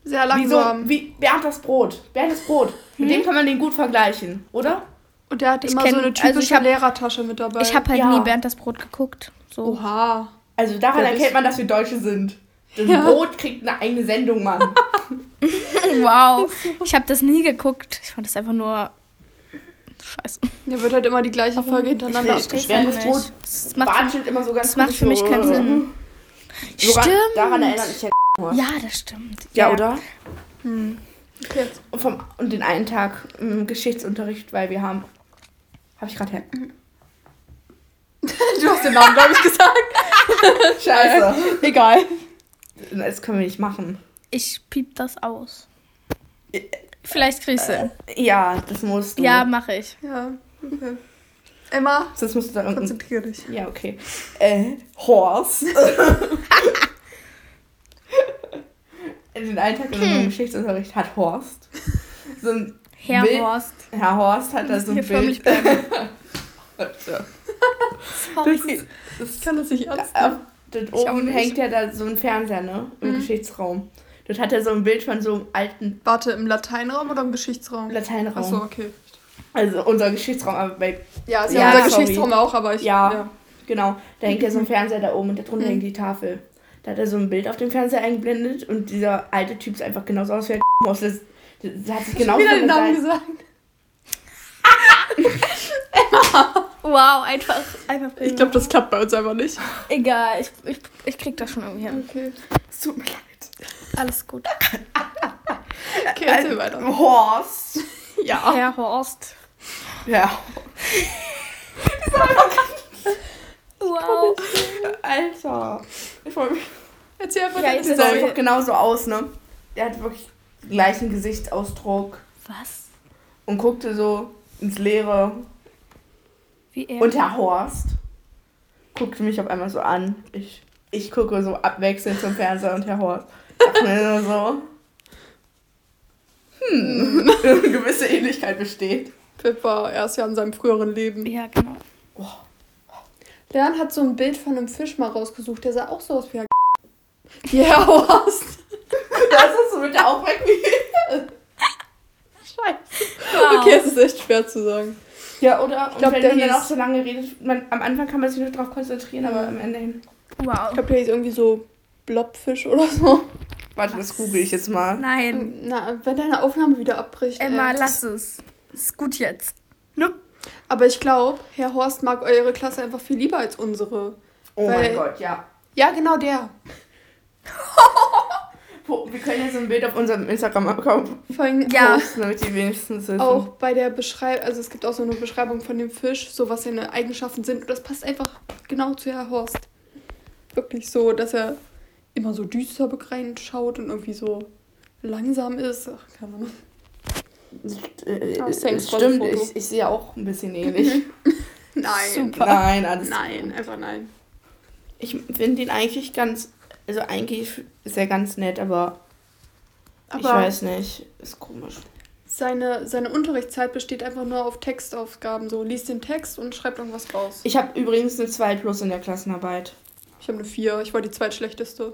sehr wie, so, langsam. wie Bernd das Brot. Bernd das Brot. Mit dem kann man den gut vergleichen, oder? Und der hat Ich immer kenn- so eine also typische ich hab- Lehrertasche mit dabei. Ich habe halt Ja. nie Bernd das Brot geguckt. So. Oha. Also daran Wer erkennt man, dass wir Deutsche sind. Das Ja. Brot kriegt eine eigene Sendung, Mann. Wow. Ich habe das nie geguckt. Ich fand das einfach nur scheiße. Der wird halt immer die gleiche Folge hintereinander. Bernd das Das macht, immer so ganz das macht für mich keinen Sinn. Sogar Stimmt. Daran erinnert mich der Ja, das stimmt. Ja, oder? Hm. Okay. Und, vom, und den einen Tag im Geschichtsunterricht, weil wir haben. Habe ich gerade her. Du hast den Namen, glaube ich, gesagt. Scheiße. Egal. Das können wir nicht machen. Ich piep das aus. Vielleicht kriegst du. Ja, das musst du. ja, mache ich. Ja, okay. Emma, Das musst du da irgendein. konzentrier dich. Ja, okay. Äh, Horst. Den einen Tag in unserem Geschichtsunterricht hat Horst. So ein Herr Bild- Horst. Herr Horst hat da so ein Bild. bleiben. Ja. Sorry. Das, Ich kann das nicht ernst das, nehmen. auch oben hängt ja da so ein Fernseher, ne? Im Mhm. Geschichtsraum. Dort hat er so ein Bild von so einem alten Warte, im Lateinraum oder im Geschichtsraum? Lateinraum. Achso, okay. Also unser Geschichtsraum, aber bei, Ja, ist Ja, ja, unser sorry. Geschichtsraum auch, aber ich. Ja. genau, da hängt ja so ein Fernseher da oben und darunter Mhm. hängt die Tafel. Da hat er so ein Bild auf dem Fernseher eingeblendet und dieser alte Typ sieht einfach genauso aus wie der aus. Das, das hat sich Genau genau wieder den Namen gesagt. gesagt. Wow, einfach, einfach Ich glaube, das klappt bei uns einfach nicht. Egal, ich, ich, ich krieg das schon irgendwie hin. Okay. Es tut mir leid. Alles gut. Okay, erzähl weiter. Horst. Ja. Herr Horst. Ja. Wow. Alter. Ich freu mich. Erzähl einfach Ja, deine ist sah er- einfach genauso aus, ne? Der hat wirklich gleichen Gesichtsausdruck Was? und guckte so ins Leere. Wie er? Und Herr Horst guckte mich auf einmal so an. Ich, ich gucke so abwechselnd zum Fernseher und Herr Horst. Dachte nur so. Hm, eine gewisse Ähnlichkeit besteht. Pip war erst ja in seinem früheren Leben. ja, genau. Leon hat so ein Bild von einem Fisch mal rausgesucht, der sah auch so aus wie Wie Herr Horst. Das ist so mit der Aufregung. Scheiße. Okay, es ist echt schwer zu sagen. Ja, oder? Ich glaub, und wenn der man dann auch so lange redet, man, am Anfang kann man sich nur darauf konzentrieren, aber am Ende hin. Wow. Ich glaube, der ist irgendwie so Blobfisch oder so. Warte, das google ich jetzt mal. Nein. Na, wenn deine Aufnahme wieder abbricht. Emma, äh, lass es. Ist gut jetzt. Aber ich glaube, Herr Horst mag eure Klasse einfach viel lieber als unsere. Oh Weil- mein Gott, ja. Ja, genau der. Wir können jetzt ein Bild auf unserem Instagram-Account Vor allem Ja. posten, damit die wenigstens wissen. auch bei der Beschreibung, also es gibt auch so eine Beschreibung von dem Fisch, so was seine Eigenschaften sind. Und das passt einfach genau zu Herr Horst. Wirklich so, dass er immer so düster schaut und irgendwie so langsam ist. Ach, keine Ahnung. Äh, Ah, äh, stimmt, ich, ich sehe auch ein bisschen ähnlich. Nein. Super. Nein, alles. Nein, einfach nein. Ich finde ihn eigentlich ganz. Also, eigentlich ist er ganz nett, aber, Aber ich weiß nicht. Ist komisch. Seine, seine Unterrichtszeit besteht einfach nur auf Textaufgaben. So, liest den Text und schreibt irgendwas raus. Ich habe übrigens eine 2 Plus in der Klassenarbeit. Ich habe eine 4, ich war die zweitschlechteste.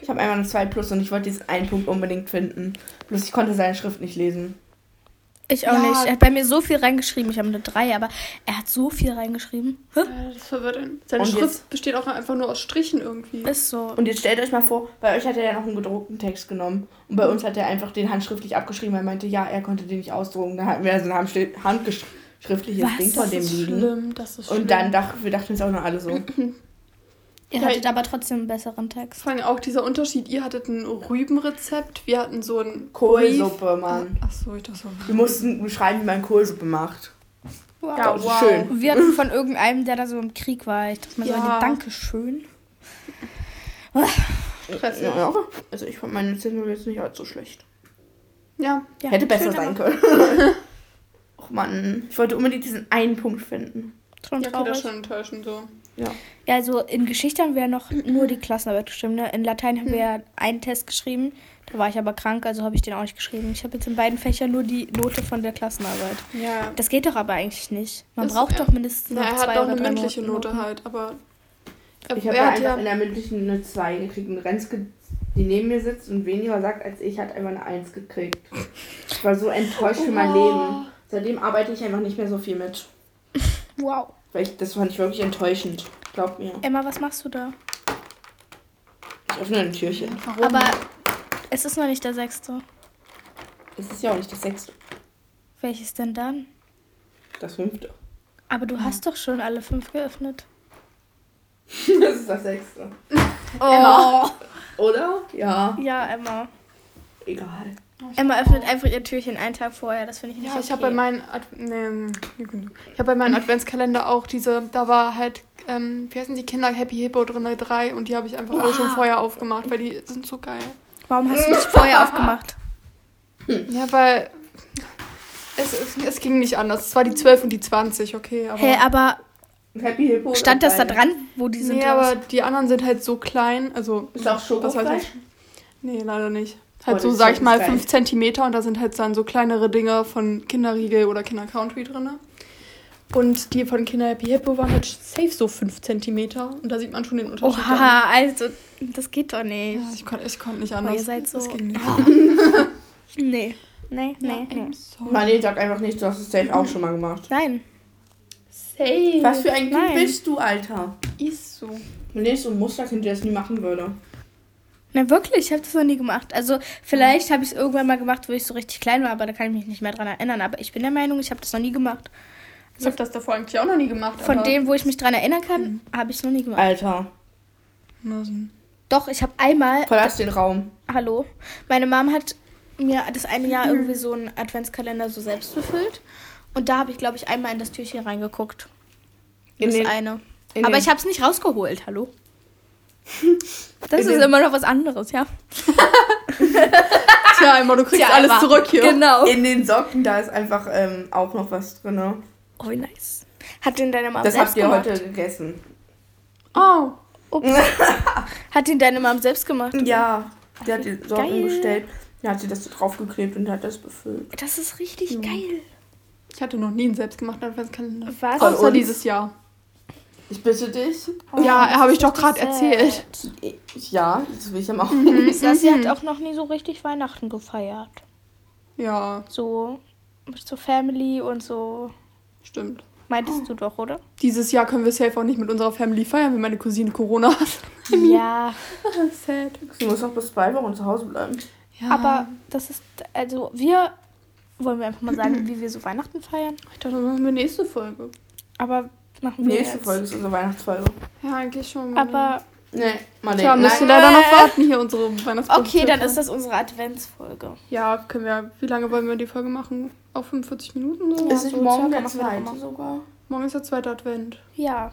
Ich habe einmal eine 2 Plus und ich wollte diesen einen Punkt unbedingt finden. Bloß ich konnte seine Schrift nicht lesen. Ich auch Ja. nicht. Er hat bei mir so viel reingeschrieben. Ich habe eine 3, aber er hat so viel reingeschrieben. Hä? Das verwirrt ihn. Seine Und Schrift jetzt- besteht auch einfach nur aus Strichen irgendwie. Ist so. Und jetzt stellt euch mal vor, bei euch hat er ja noch einen gedruckten Text genommen. Und bei uns hat er einfach den handschriftlich abgeschrieben. Er meinte, ja, er konnte den nicht ausdrucken. Dann hatten wir so ein handschri- handgeschriftliches Was? Ding von das dem ist liegen. schlimm, das ist schlimm. Und dann dachten wir dachten uns auch nur alle so. Ihr Ja, hattet aber trotzdem einen besseren Text. Vor allem auch dieser Unterschied, ihr hattet ein Rübenrezept, wir hatten so ein Kohlsuppe, Mann. Ach so, ich dachte so. Wir mussten beschreiben, wie man Kohlsuppe macht. Wow. Ja, Das wow. schön. Wir hatten von irgendeinem, der da so im Krieg war. Ich dachte mir so, Ja. Dankeschön. Stressig. Ja, ja. Also ich fand meine Zinsen jetzt nicht allzu schlecht. Ja, Ja. Hätte besser schön, sein aber- können. Och Mann, ich wollte unbedingt diesen einen Punkt finden. Schon ja das traurig. ist schon enttäuschend so. Ja. Ja, also in Geschichte haben wir ja noch nur die Klassenarbeit geschrieben. Ne? In Latein haben wir ja einen Test geschrieben. Da war ich aber krank, also habe ich den auch nicht geschrieben. Ich habe jetzt in beiden Fächern nur die Note von der Klassenarbeit. Ja. Das geht doch aber eigentlich nicht. Man Das- braucht ja. doch mindestens Na, noch er zwei hat doch oder eine drei mündliche Noten. Note halt, aber. Er, Ich habe er hat einfach ja. in der mündlichen eine 2 gekriegt und Renske, die neben mir sitzt und weniger sagt als ich, hat einfach eine 1 gekriegt. Ich war so enttäuscht für mein Oh. Leben. Seitdem arbeite ich einfach nicht mehr so viel mit. Wow. Weil ich, das fand ich wirklich enttäuschend. Glaub mir. Emma, was machst du da? Ich öffne ein Türchen. Warum? Aber es ist noch nicht der sechste. Das ist ja auch nicht das sechste. Welches denn dann? Das fünfte. Aber du hast doch schon alle fünf geöffnet. Das ist das sechste. Oh. Oder? Ja. Ja, Emma. Egal. Emma öffnet einfach ihr Türchen einen Tag vorher. Das finde ich nicht Ja, okay. ich habe bei meinem Ad nee, ich habe bei meinem Adventskalender auch diese, da war halt, ähm, wie heißen die Kinder Happy Hippo drin, drei und die habe ich einfach alle schon vorher aufgemacht, weil die sind so geil. Warum hast du nicht vorher aufgemacht? Ja, weil es, es, es ging nicht anders. Es war die 12 und die 20, okay, aber. Hä, aber Happy Hippo. stand das da dran, wo die sind? nee, aber die anderen sind halt so klein, also. Ist auch was Schokofleisch? das? Nee, leider nicht. Halt Oh, so, sag ich mal, geil. 5 Zentimeter und da sind halt dann so kleinere Dinge von Kinderriegel oder Kinder Country drin. Und die von Kinder Happy Hippo waren halt safe so 5 cm. Und da sieht man schon den Unterschied. dann. Oha, also, das geht doch nicht. Ja, ich konnte ich konnt nicht Oh, anders. ihr seid so. Das ging nicht. Nee. Nee, nee, Ja, nee. Marlene sagt einfach nicht, du hast es safe auch schon mal gemacht. Nein. Safe. Was für ein Kind Nein. bist du, Alter? ist so. Ist so ein Musterkind, der das nie machen würde. Na wirklich, ich habe das noch nie gemacht. Also vielleicht habe ich es irgendwann mal gemacht, wo ich so richtig klein war, aber da kann ich mich nicht mehr dran erinnern. Aber ich bin der Meinung, ich habe das noch nie gemacht. Ich habe das davor eigentlich auch noch nie gemacht. Von aber- dem, wo ich mich dran erinnern kann, habe ich es noch nie gemacht. Alter. Doch, ich habe einmal. verlass den Raum. Hallo. Meine Mom hat mir das eine Jahr irgendwie so einen Adventskalender so selbst befüllt. Und da habe ich, glaube ich, einmal in das Türchen reingeguckt. In das den- eine. in Aber den- ich habe es nicht rausgeholt, hallo. Das In ist immer noch was anderes, ja. Tja, immer, du kriegst Tja, alles Emma. zurück hier. Genau. In den Socken, da ist einfach ähm, auch noch was drin. Oh, wie nice. Hat den deine Mom Das selbst habt ihr gemacht? heute gegessen. Oh. Ups. hat den deine Mom selbst gemacht? Ja, die hat die Socken Geil. bestellt. Da hat sie das so draufgeklebt und hat das befüllt. Das ist richtig geil. Ich hatte noch nie einen selbstgemachten Adventskalender. Was? Außer dieses Jahr. Ich bitte dich. ja, das habe ich doch gerade erzählt. Ja, das will ich ja machen. Sassi hat auch noch nie so richtig Weihnachten gefeiert. Ja, So mit so Family und so. stimmt. Meintest du doch, oder? Dieses Jahr können wir safe auch nicht mit unserer Family feiern, wenn meine Cousine Corona hat. Ja. Sad. Sie muss auch bis zwei Wochen zu Hause bleiben. Ja. Aber das ist, also wir wollen wir einfach mal sagen, wie wir so Weihnachten feiern. ich dachte, das machen wir nächste Folge. Aber machen wir Nächste jetzt. Folge ist unsere Weihnachtsfolge. Ja, eigentlich schon. Aber Nee, Marlene. Tja, müsst ihr leider noch warten hier, unsere Weihnachtsfolge. okay, dann ist das unsere Adventsfolge. Ja, können wir. Wie lange wollen wir die Folge machen? Auch 45 Minuten so? Ja, Ist nicht so morgen der zweite sogar? Morgen ist der zweite Advent. Ja,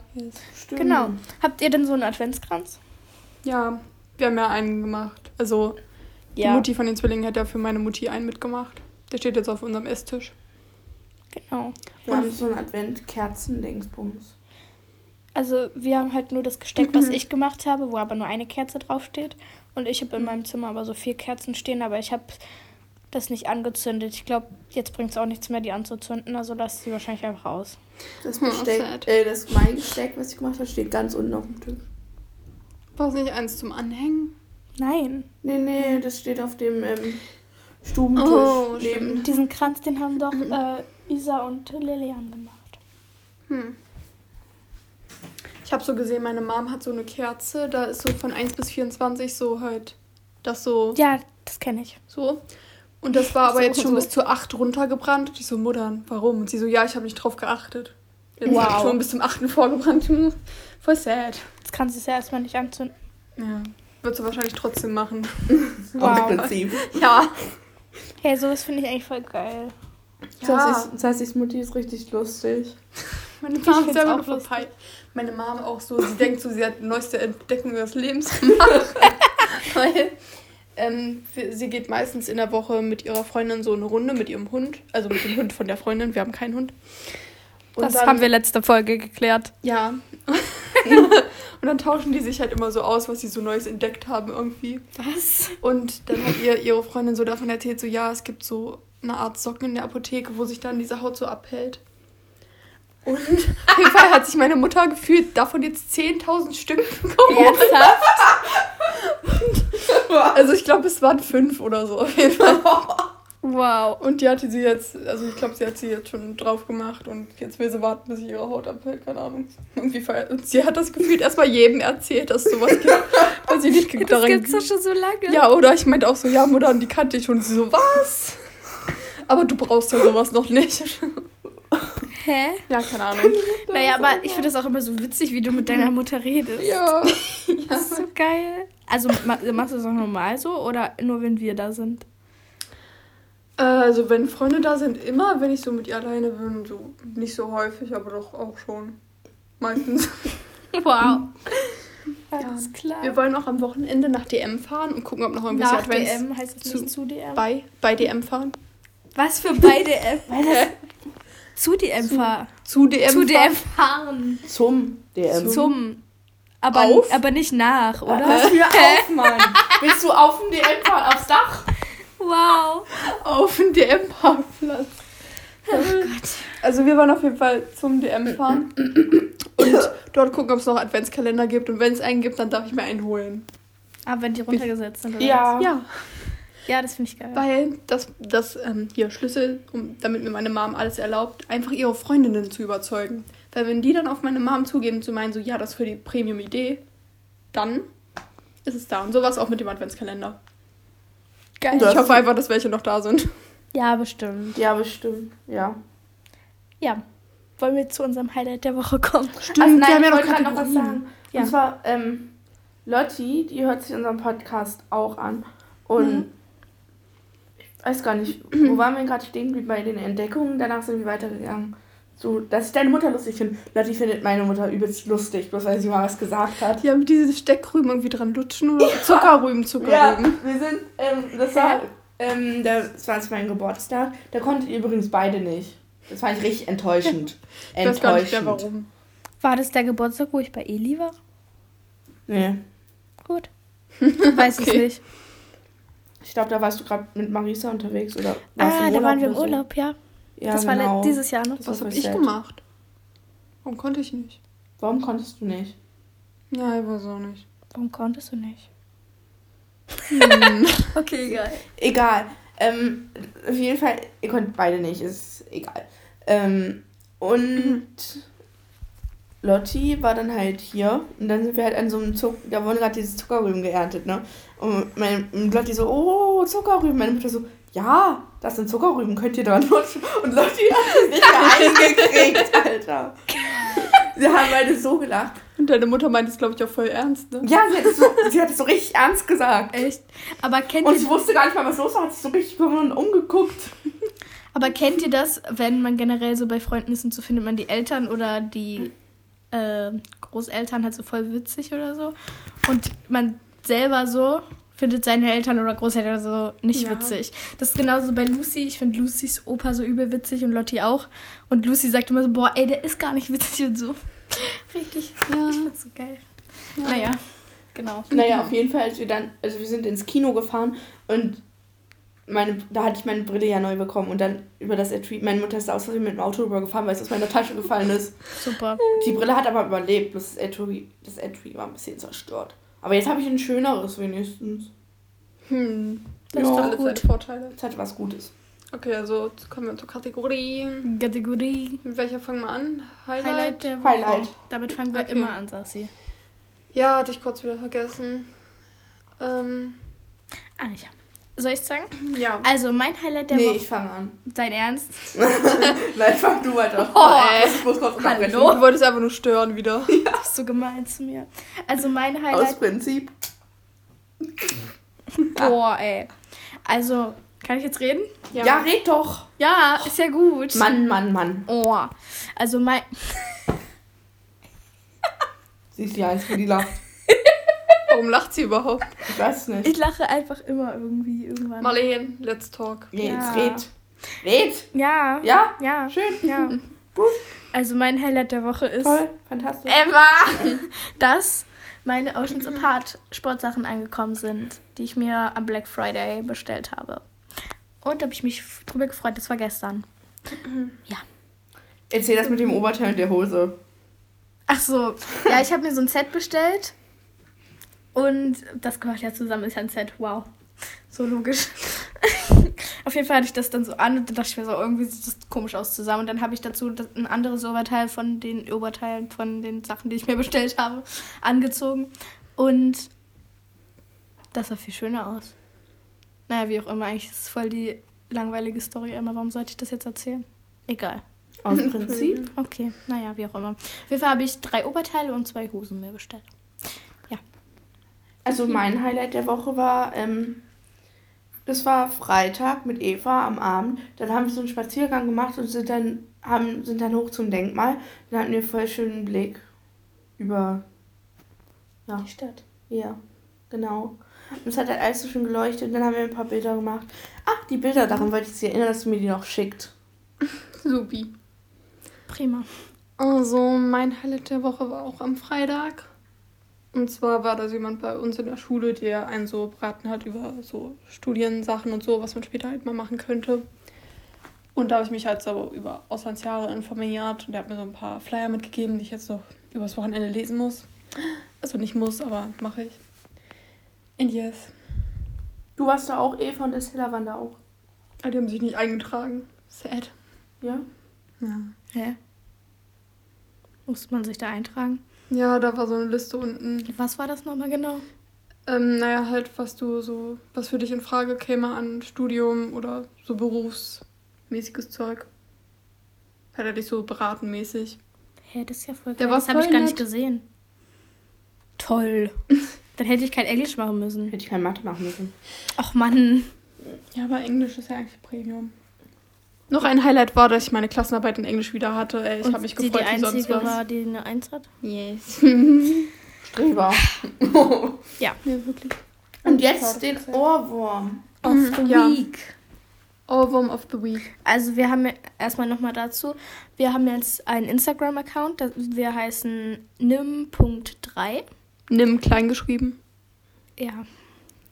Stimmt. genau. Habt ihr denn so einen Adventskranz? Ja, wir haben ja einen gemacht. Also, die Mutti von den Zwillingen hat ja für meine Mutti einen mitgemacht. Der steht jetzt auf unserem Esstisch. Genau. Wir haben so einen Advent-Kerzen-Dingsbums. Also wir haben halt nur das Gesteck, was ich gemacht habe, wo aber nur eine Kerze draufsteht. Und ich habe in meinem Zimmer aber so vier Kerzen stehen, aber ich habe das nicht angezündet. Ich glaube, jetzt bringt es auch nichts mehr, die anzuzünden, also lasse sie wahrscheinlich einfach aus. Das Hm, Besteck, sad. äh, das mein Gesteck, was ich gemacht habe, steht ganz unten auf dem Tisch. War es nicht eins zum Anhängen? Nein, Nee, nee, das steht auf dem ähm, Stubentisch Oh, neben. diesen Kranz, den haben doch äh, Isa und Lilian gemacht. Hm. Ich habe so gesehen, meine Mom hat so eine Kerze, da ist so von 1 bis 24 so halt das so Ja, das kenne ich. so. Und das war aber So, jetzt schon so. bis zu 8 runtergebrannt. Und ich so, Muttern, warum? Und sie so, ja, ich habe nicht drauf geachtet. Jetzt Wow. wow. schon bis zum 8. vorgebrannt. Voll sad. Das kannst du es ja erstmal nicht anzünden. Ja. Würdest du wahrscheinlich trotzdem machen. Wow. Prinzip. Ja. Hey, sowas finde ich eigentlich voll geil. Ja. Sassis Mutti ist richtig lustig. Meine Mom ist selber auch verpeilt. Meine Mom auch so, sie denkt so, sie hat die neueste Entdeckung ihres Lebens gemacht. Weil ähm, sie geht meistens in der Woche mit ihrer Freundin so eine Runde mit ihrem Hund. Also mit dem Hund von der Freundin. Wir haben keinen Hund. Und Das dann- haben wir letzte Folge geklärt. Ja. und dann tauschen die sich halt immer so aus, was sie so Neues entdeckt haben irgendwie. Was? Und dann hat ihr ihre Freundin so davon erzählt, so ja, es gibt so eine Art Socken in der Apotheke, wo sich dann diese Haut so abhält. Und auf jeden Fall hat sich meine Mutter gefühlt davon jetzt 10.000 Stück. Ernsthaft? Also ich glaube, es waren fünf oder so auf jeden Fall. Wow. Und die hatte sie jetzt, also ich glaube, sie hat sie jetzt schon drauf gemacht und jetzt will sie warten, bis sich ihre Haut abhält, keine Ahnung. Irgendwie. Und sie hat das gefühlt erstmal jedem erzählt, dass sowas gibt, weil sie nicht Das daran gibt's doch schon so lange. Ja, oder ich meinte auch so, ja, Mutter, und die kannte ich schon. Und sie so, was? Aber du brauchst ja sowas noch nicht. Hä? Ja, keine Ahnung. Naja, aber ich finde das auch immer so witzig, wie du mit deiner Mutter redest. Ja. Das ist so geil. Also ma- machst du das auch normal so oder nur wenn wir da sind? Also, wenn Freunde da sind, immer, wenn ich so mit ihr alleine bin, so nicht so häufig, aber doch auch schon. Meistens. Wow. Alles klar. Wir wollen auch am Wochenende nach DM fahren und gucken, ob noch irgendwelche Nach Advents DM heißt es zu- nicht zu DM. bei, bei DM fahren. Was für bei DM? zu DM fahren. Zu DM Zu fahren. DM fahren. Zum DM. Zum. Aber, Auf? aber nicht nach, oder? Was für auf, Mann. Willst du auf dem DM fahren, aufs Dach? Wow. Auf den DM-Parkplatz. Oh Gott. Also wir wollen auf jeden Fall zum DM fahren und dort gucken, ob es noch Adventskalender gibt. Und wenn es einen gibt, dann darf ich mir einen holen. Aber wenn die runtergesetzt sind, oder Ja. Ja, was? Ja, das finde ich geil. weil das, das ähm, hier Schlüssel, um, damit mir meine Mom alles erlaubt, einfach ihre Freundinnen zu überzeugen. Weil wenn die dann auf meine Mom zugehen und zu meinen, so ja, das ist für die Premium-Idee, dann ist es da. Und sowas auch mit dem Adventskalender. Geil. Das- ich hoffe einfach, dass welche noch da sind. Ja, bestimmt. Ja, bestimmt. Ja. Ja. Wollen wir zu unserem Highlight der Woche kommen? Stimmt, also, nein, wir haben ich ja noch noch was sagen. Ja. Und zwar, ähm, Lotti, die hört sich unseren Podcast auch an. Und Mhm. Ich weiß gar nicht, wo waren wir gerade stehen bei den Entdeckungen? Danach sind wir weitergegangen. So, dass ich deine Mutter lustig finde. Lotti findet meine Mutter übelst lustig, bloß weil sie mal was gesagt hat. Die haben diese Steckrüben irgendwie dran lutschen oder Zuckerrüben, Ja, Zuckerrüben. wir sind, ähm, das war, ähm, das war zu meinem Geburtstag. Da konntet ihr übrigens beide nicht. Das fand ich richtig enttäuschend. Ich weiß gar nicht mehr Enttäuschend. warum. War das der Geburtstag, wo ich bei Eli war? Nee. Gut. Weiß ich Okay. nicht. Ich glaube, da warst du gerade mit Marisa unterwegs oder warst Ah, im da waren wir im? Urlaub, ja. Ja, das genau. war dieses Jahr noch. Was habe ich sad. gemacht? Warum konnte ich nicht? Warum konntest du nicht? Ja, ich weiß auch nicht. Warum konntest du nicht? Hm. Okay, egal. Egal. Ähm, auf jeden Fall, ihr konntet beide nicht, ist egal. Ähm, und Lotti war dann halt hier und dann sind wir halt an so einem Zucker, da wurden gerade diese Zuckerrüben geerntet, ne? Und meine und Lotti so, oh, Zuckerrüben. Meine Mutter so, ja, das sind Zuckerrüben, könnt ihr dran lutschen? Und Lotti hat es nicht mehr eingekriegt, Alter. Sie haben beide so gelacht. Und deine Mutter meint es, glaube ich, auch voll ernst, ne? Ja, sie hat es so, sie hat es so richtig ernst gesagt. Echt? Aber kennt, Und ihr, sie wusste gar nicht mal, was los war, hat sich so richtig umgeguckt. aber kennt ihr das, wenn man generell so bei Freunden ist und so findet man die Eltern oder die äh, Großeltern halt so voll witzig oder so? Und man selber so findet seine Eltern oder Großeltern so nicht Ja. witzig. Das ist genauso bei Lucy. Ich finde Lucys Opa so übel witzig und Lotti auch. Und Lucy sagt immer so, boah, ey, der ist gar nicht witzig und so. Richtig. Ja. Ich find's so geil. Naja, genau. Naja, auf jeden Fall, als wir dann, also wir sind ins Kino gefahren und meine, da hatte ich meine Brille ja neu bekommen und dann über das Etui, meine Mutter ist da aus Versehen mit dem Auto rübergefahren, weil es aus meiner Tasche gefallen ist. Super. Die Brille hat aber überlebt, bloß das Etui, das Etui war ein bisschen zerstört. Aber jetzt habe ich ein schöneres wenigstens. Hm. Das Ja. ist doch Alles gut. Vorteile. Jetzt hat was Gutes. Okay, also jetzt kommen wir zur Kategorie. Kategorie. Mit welcher fangen wir an? Highlight? Highlight der Woche. Highlight. Damit fangen wir Okay. immer an, Sassi. Ja, hatte ich kurz wieder vergessen. Ähm, Ah, ja. Soll ich sagen? ja. Also, mein Highlight der nee, Woche. ich fange an. Dein Ernst? Nein, fang du weiter. Oh, ey. Ich muss kurz unterbrechen. Du wolltest einfach nur stören wieder. Du bist so gemein zu mir. Also, mein Aus Highlight. Prinzip. Boah, ey. Also, kann ich jetzt reden? Ja. red doch. Ja, ist ja gut. Mann, Mann, Mann. Oh. Also, mein. Sie ist die Einzige, die lacht. Warum lacht sie überhaupt? Ich weiß nicht. Ich lache einfach immer irgendwie irgendwann. Marleen, let's talk. Nee, Ja. jetzt red. Red. Ja. Ja? Ja. Schön. Ja. Gut. Also, mein Highlight der Woche ist. Toll. Fantastisch. Emma! dass meine Oceans Apart Sportsachen angekommen sind, die ich mir am Black Friday bestellt habe. Und da habe ich mich drüber gefreut. Das war gestern. Ja. Erzähl das mit dem Oberteil und der Hose. Ach so. Ja, ich habe mir so ein Set bestellt. Und das gehört ja zusammen, ist ja ein Set. Wow. So logisch. Auf jeden Fall hatte ich das dann so an und dann dachte ich mir so, irgendwie sieht das komisch aus zusammen. Und dann habe ich dazu ein anderes Oberteil von den Oberteilen von den Sachen, die ich mir bestellt habe, angezogen. Und das sah viel schöner aus. Naja, wie auch immer, eigentlich ist es voll die langweilige Story immer. Warum sollte ich das jetzt erzählen? Egal. Aus Prinzip. Okay, naja, wie auch immer. Auf jeden Fall habe ich drei Oberteile und zwei Hosen mir bestellt. Also mein Highlight der Woche war, ähm, das war Freitag mit Eva am Abend. Dann haben wir so einen Spaziergang gemacht und sind dann, haben, sind dann hoch zum Denkmal. Dann hatten wir voll schönen Blick über ja, Die Stadt. Ja, genau. Und es hat halt alles so schön geleuchtet und dann haben wir ein paar Bilder gemacht. Ach, die Bilder, daran wollte ich sie erinnern, dass sie mir die noch schickt. Supi. Prima. Also, mein Highlight der Woche war auch am Freitag. Und zwar war da jemand bei uns in der Schule, der einen so beraten hat über so Studiensachen und so, was man später halt mal machen könnte. Und da habe ich mich halt so über Auslandsjahre informiert und der hat mir so ein paar Flyer mitgegeben, die ich jetzt noch übers Wochenende lesen muss. Also nicht muss, aber mache ich. And yes. Du warst da auch, Eva und Estella waren da auch. Ah, die haben sich nicht eingetragen. Sad. Ja? Ja. Hä? Muss man sich da eintragen? Ja, da war so eine Liste unten. Was war das nochmal genau? Ähm, naja, halt, was du so, was für dich in Frage käme an Studium oder so berufsmäßiges Zeug. Hat er dich so beratenmäßig. Hä, das ist ja voll geil. Das habe ich gar nicht gesehen. Toll. Dann hätte ich kein Englisch machen müssen. Hätte ich kein Mathe machen müssen. Ach Mann. Ja, aber Englisch ist ja eigentlich Premium. Noch ein Highlight war, dass ich meine Klassenarbeit in Englisch wieder hatte. Ey, ich habe mich sie gefreut die wie sonst einzige was. war, die eine Eins hat? Yes. Streber. ja, wirklich. und jetzt den Ohrwurm. Of Mhm, the ja. Week. Ohrwurm of the Week. Also wir haben ja erstmal nochmal dazu. Wir haben jetzt einen Instagram-Account. Wir heißen nim.3. Nimm klein geschrieben. Ja.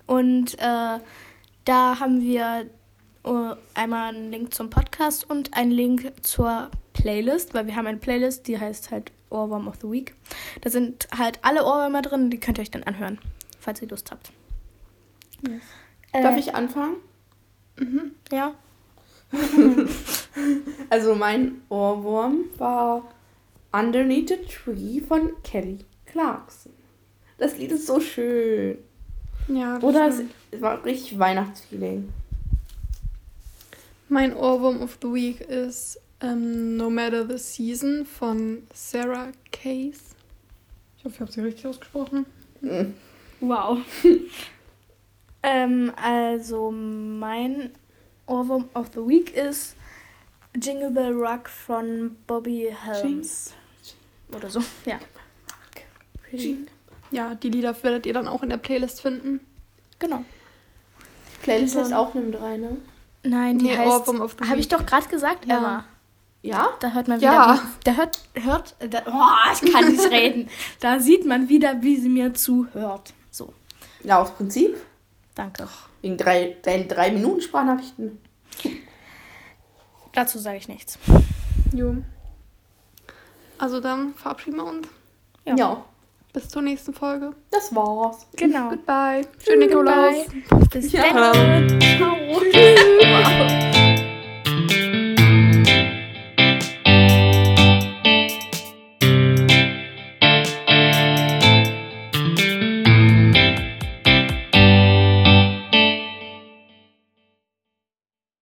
Und äh, da haben wir einmal einen Link zum Podcast und einen Link zur Playlist, weil wir haben eine Playlist, die heißt halt Ohrwurm of the Week. Da sind halt alle Ohrwürmer drin, die könnt ihr euch dann anhören, falls ihr Lust habt. Yes. Äh, Darf ich anfangen? Ja. Also mein Ohrwurm war Underneath the Tree von Kelly Clarkson. Das Lied ist so schön. Ja, das Oder stimmt. es war richtig Weihnachtsfeeling. Mein Ohrwurm of the Week ist ähm, No Matter the Season von Sarah Case. Ich hoffe, ich habe sie richtig ausgesprochen. Mhm. Wow. ähm, also mein Ohrwurm of the Week ist Jingle Bell Rock von Bobby Helms. Oder so. Ja. Ja, die Lieder werdet ihr dann auch in der Playlist finden. Genau. Playlist heißt auch Nimm 3, ne? Nein, die Nee, heißt. Of the Habe ich doch gerade gesagt, Ja. Emma. Ja? Da hört man wieder. Ja. Wie, da hört. hört da, oh, ich kann nicht reden. Da sieht man wieder, wie sie mir zuhört. So, Ja, aus Prinzip. danke. Wegen drei, deinen drei Minuten Sprachnachrichten. Dazu sage ich nichts. Jo. Also dann verabschieden wir uns. Ja. Ja. Bis zur nächsten Folge. das war's. Genau. Goodbye. Schönen Nikolaus. Bis Ja. dann. Ciao. Wow.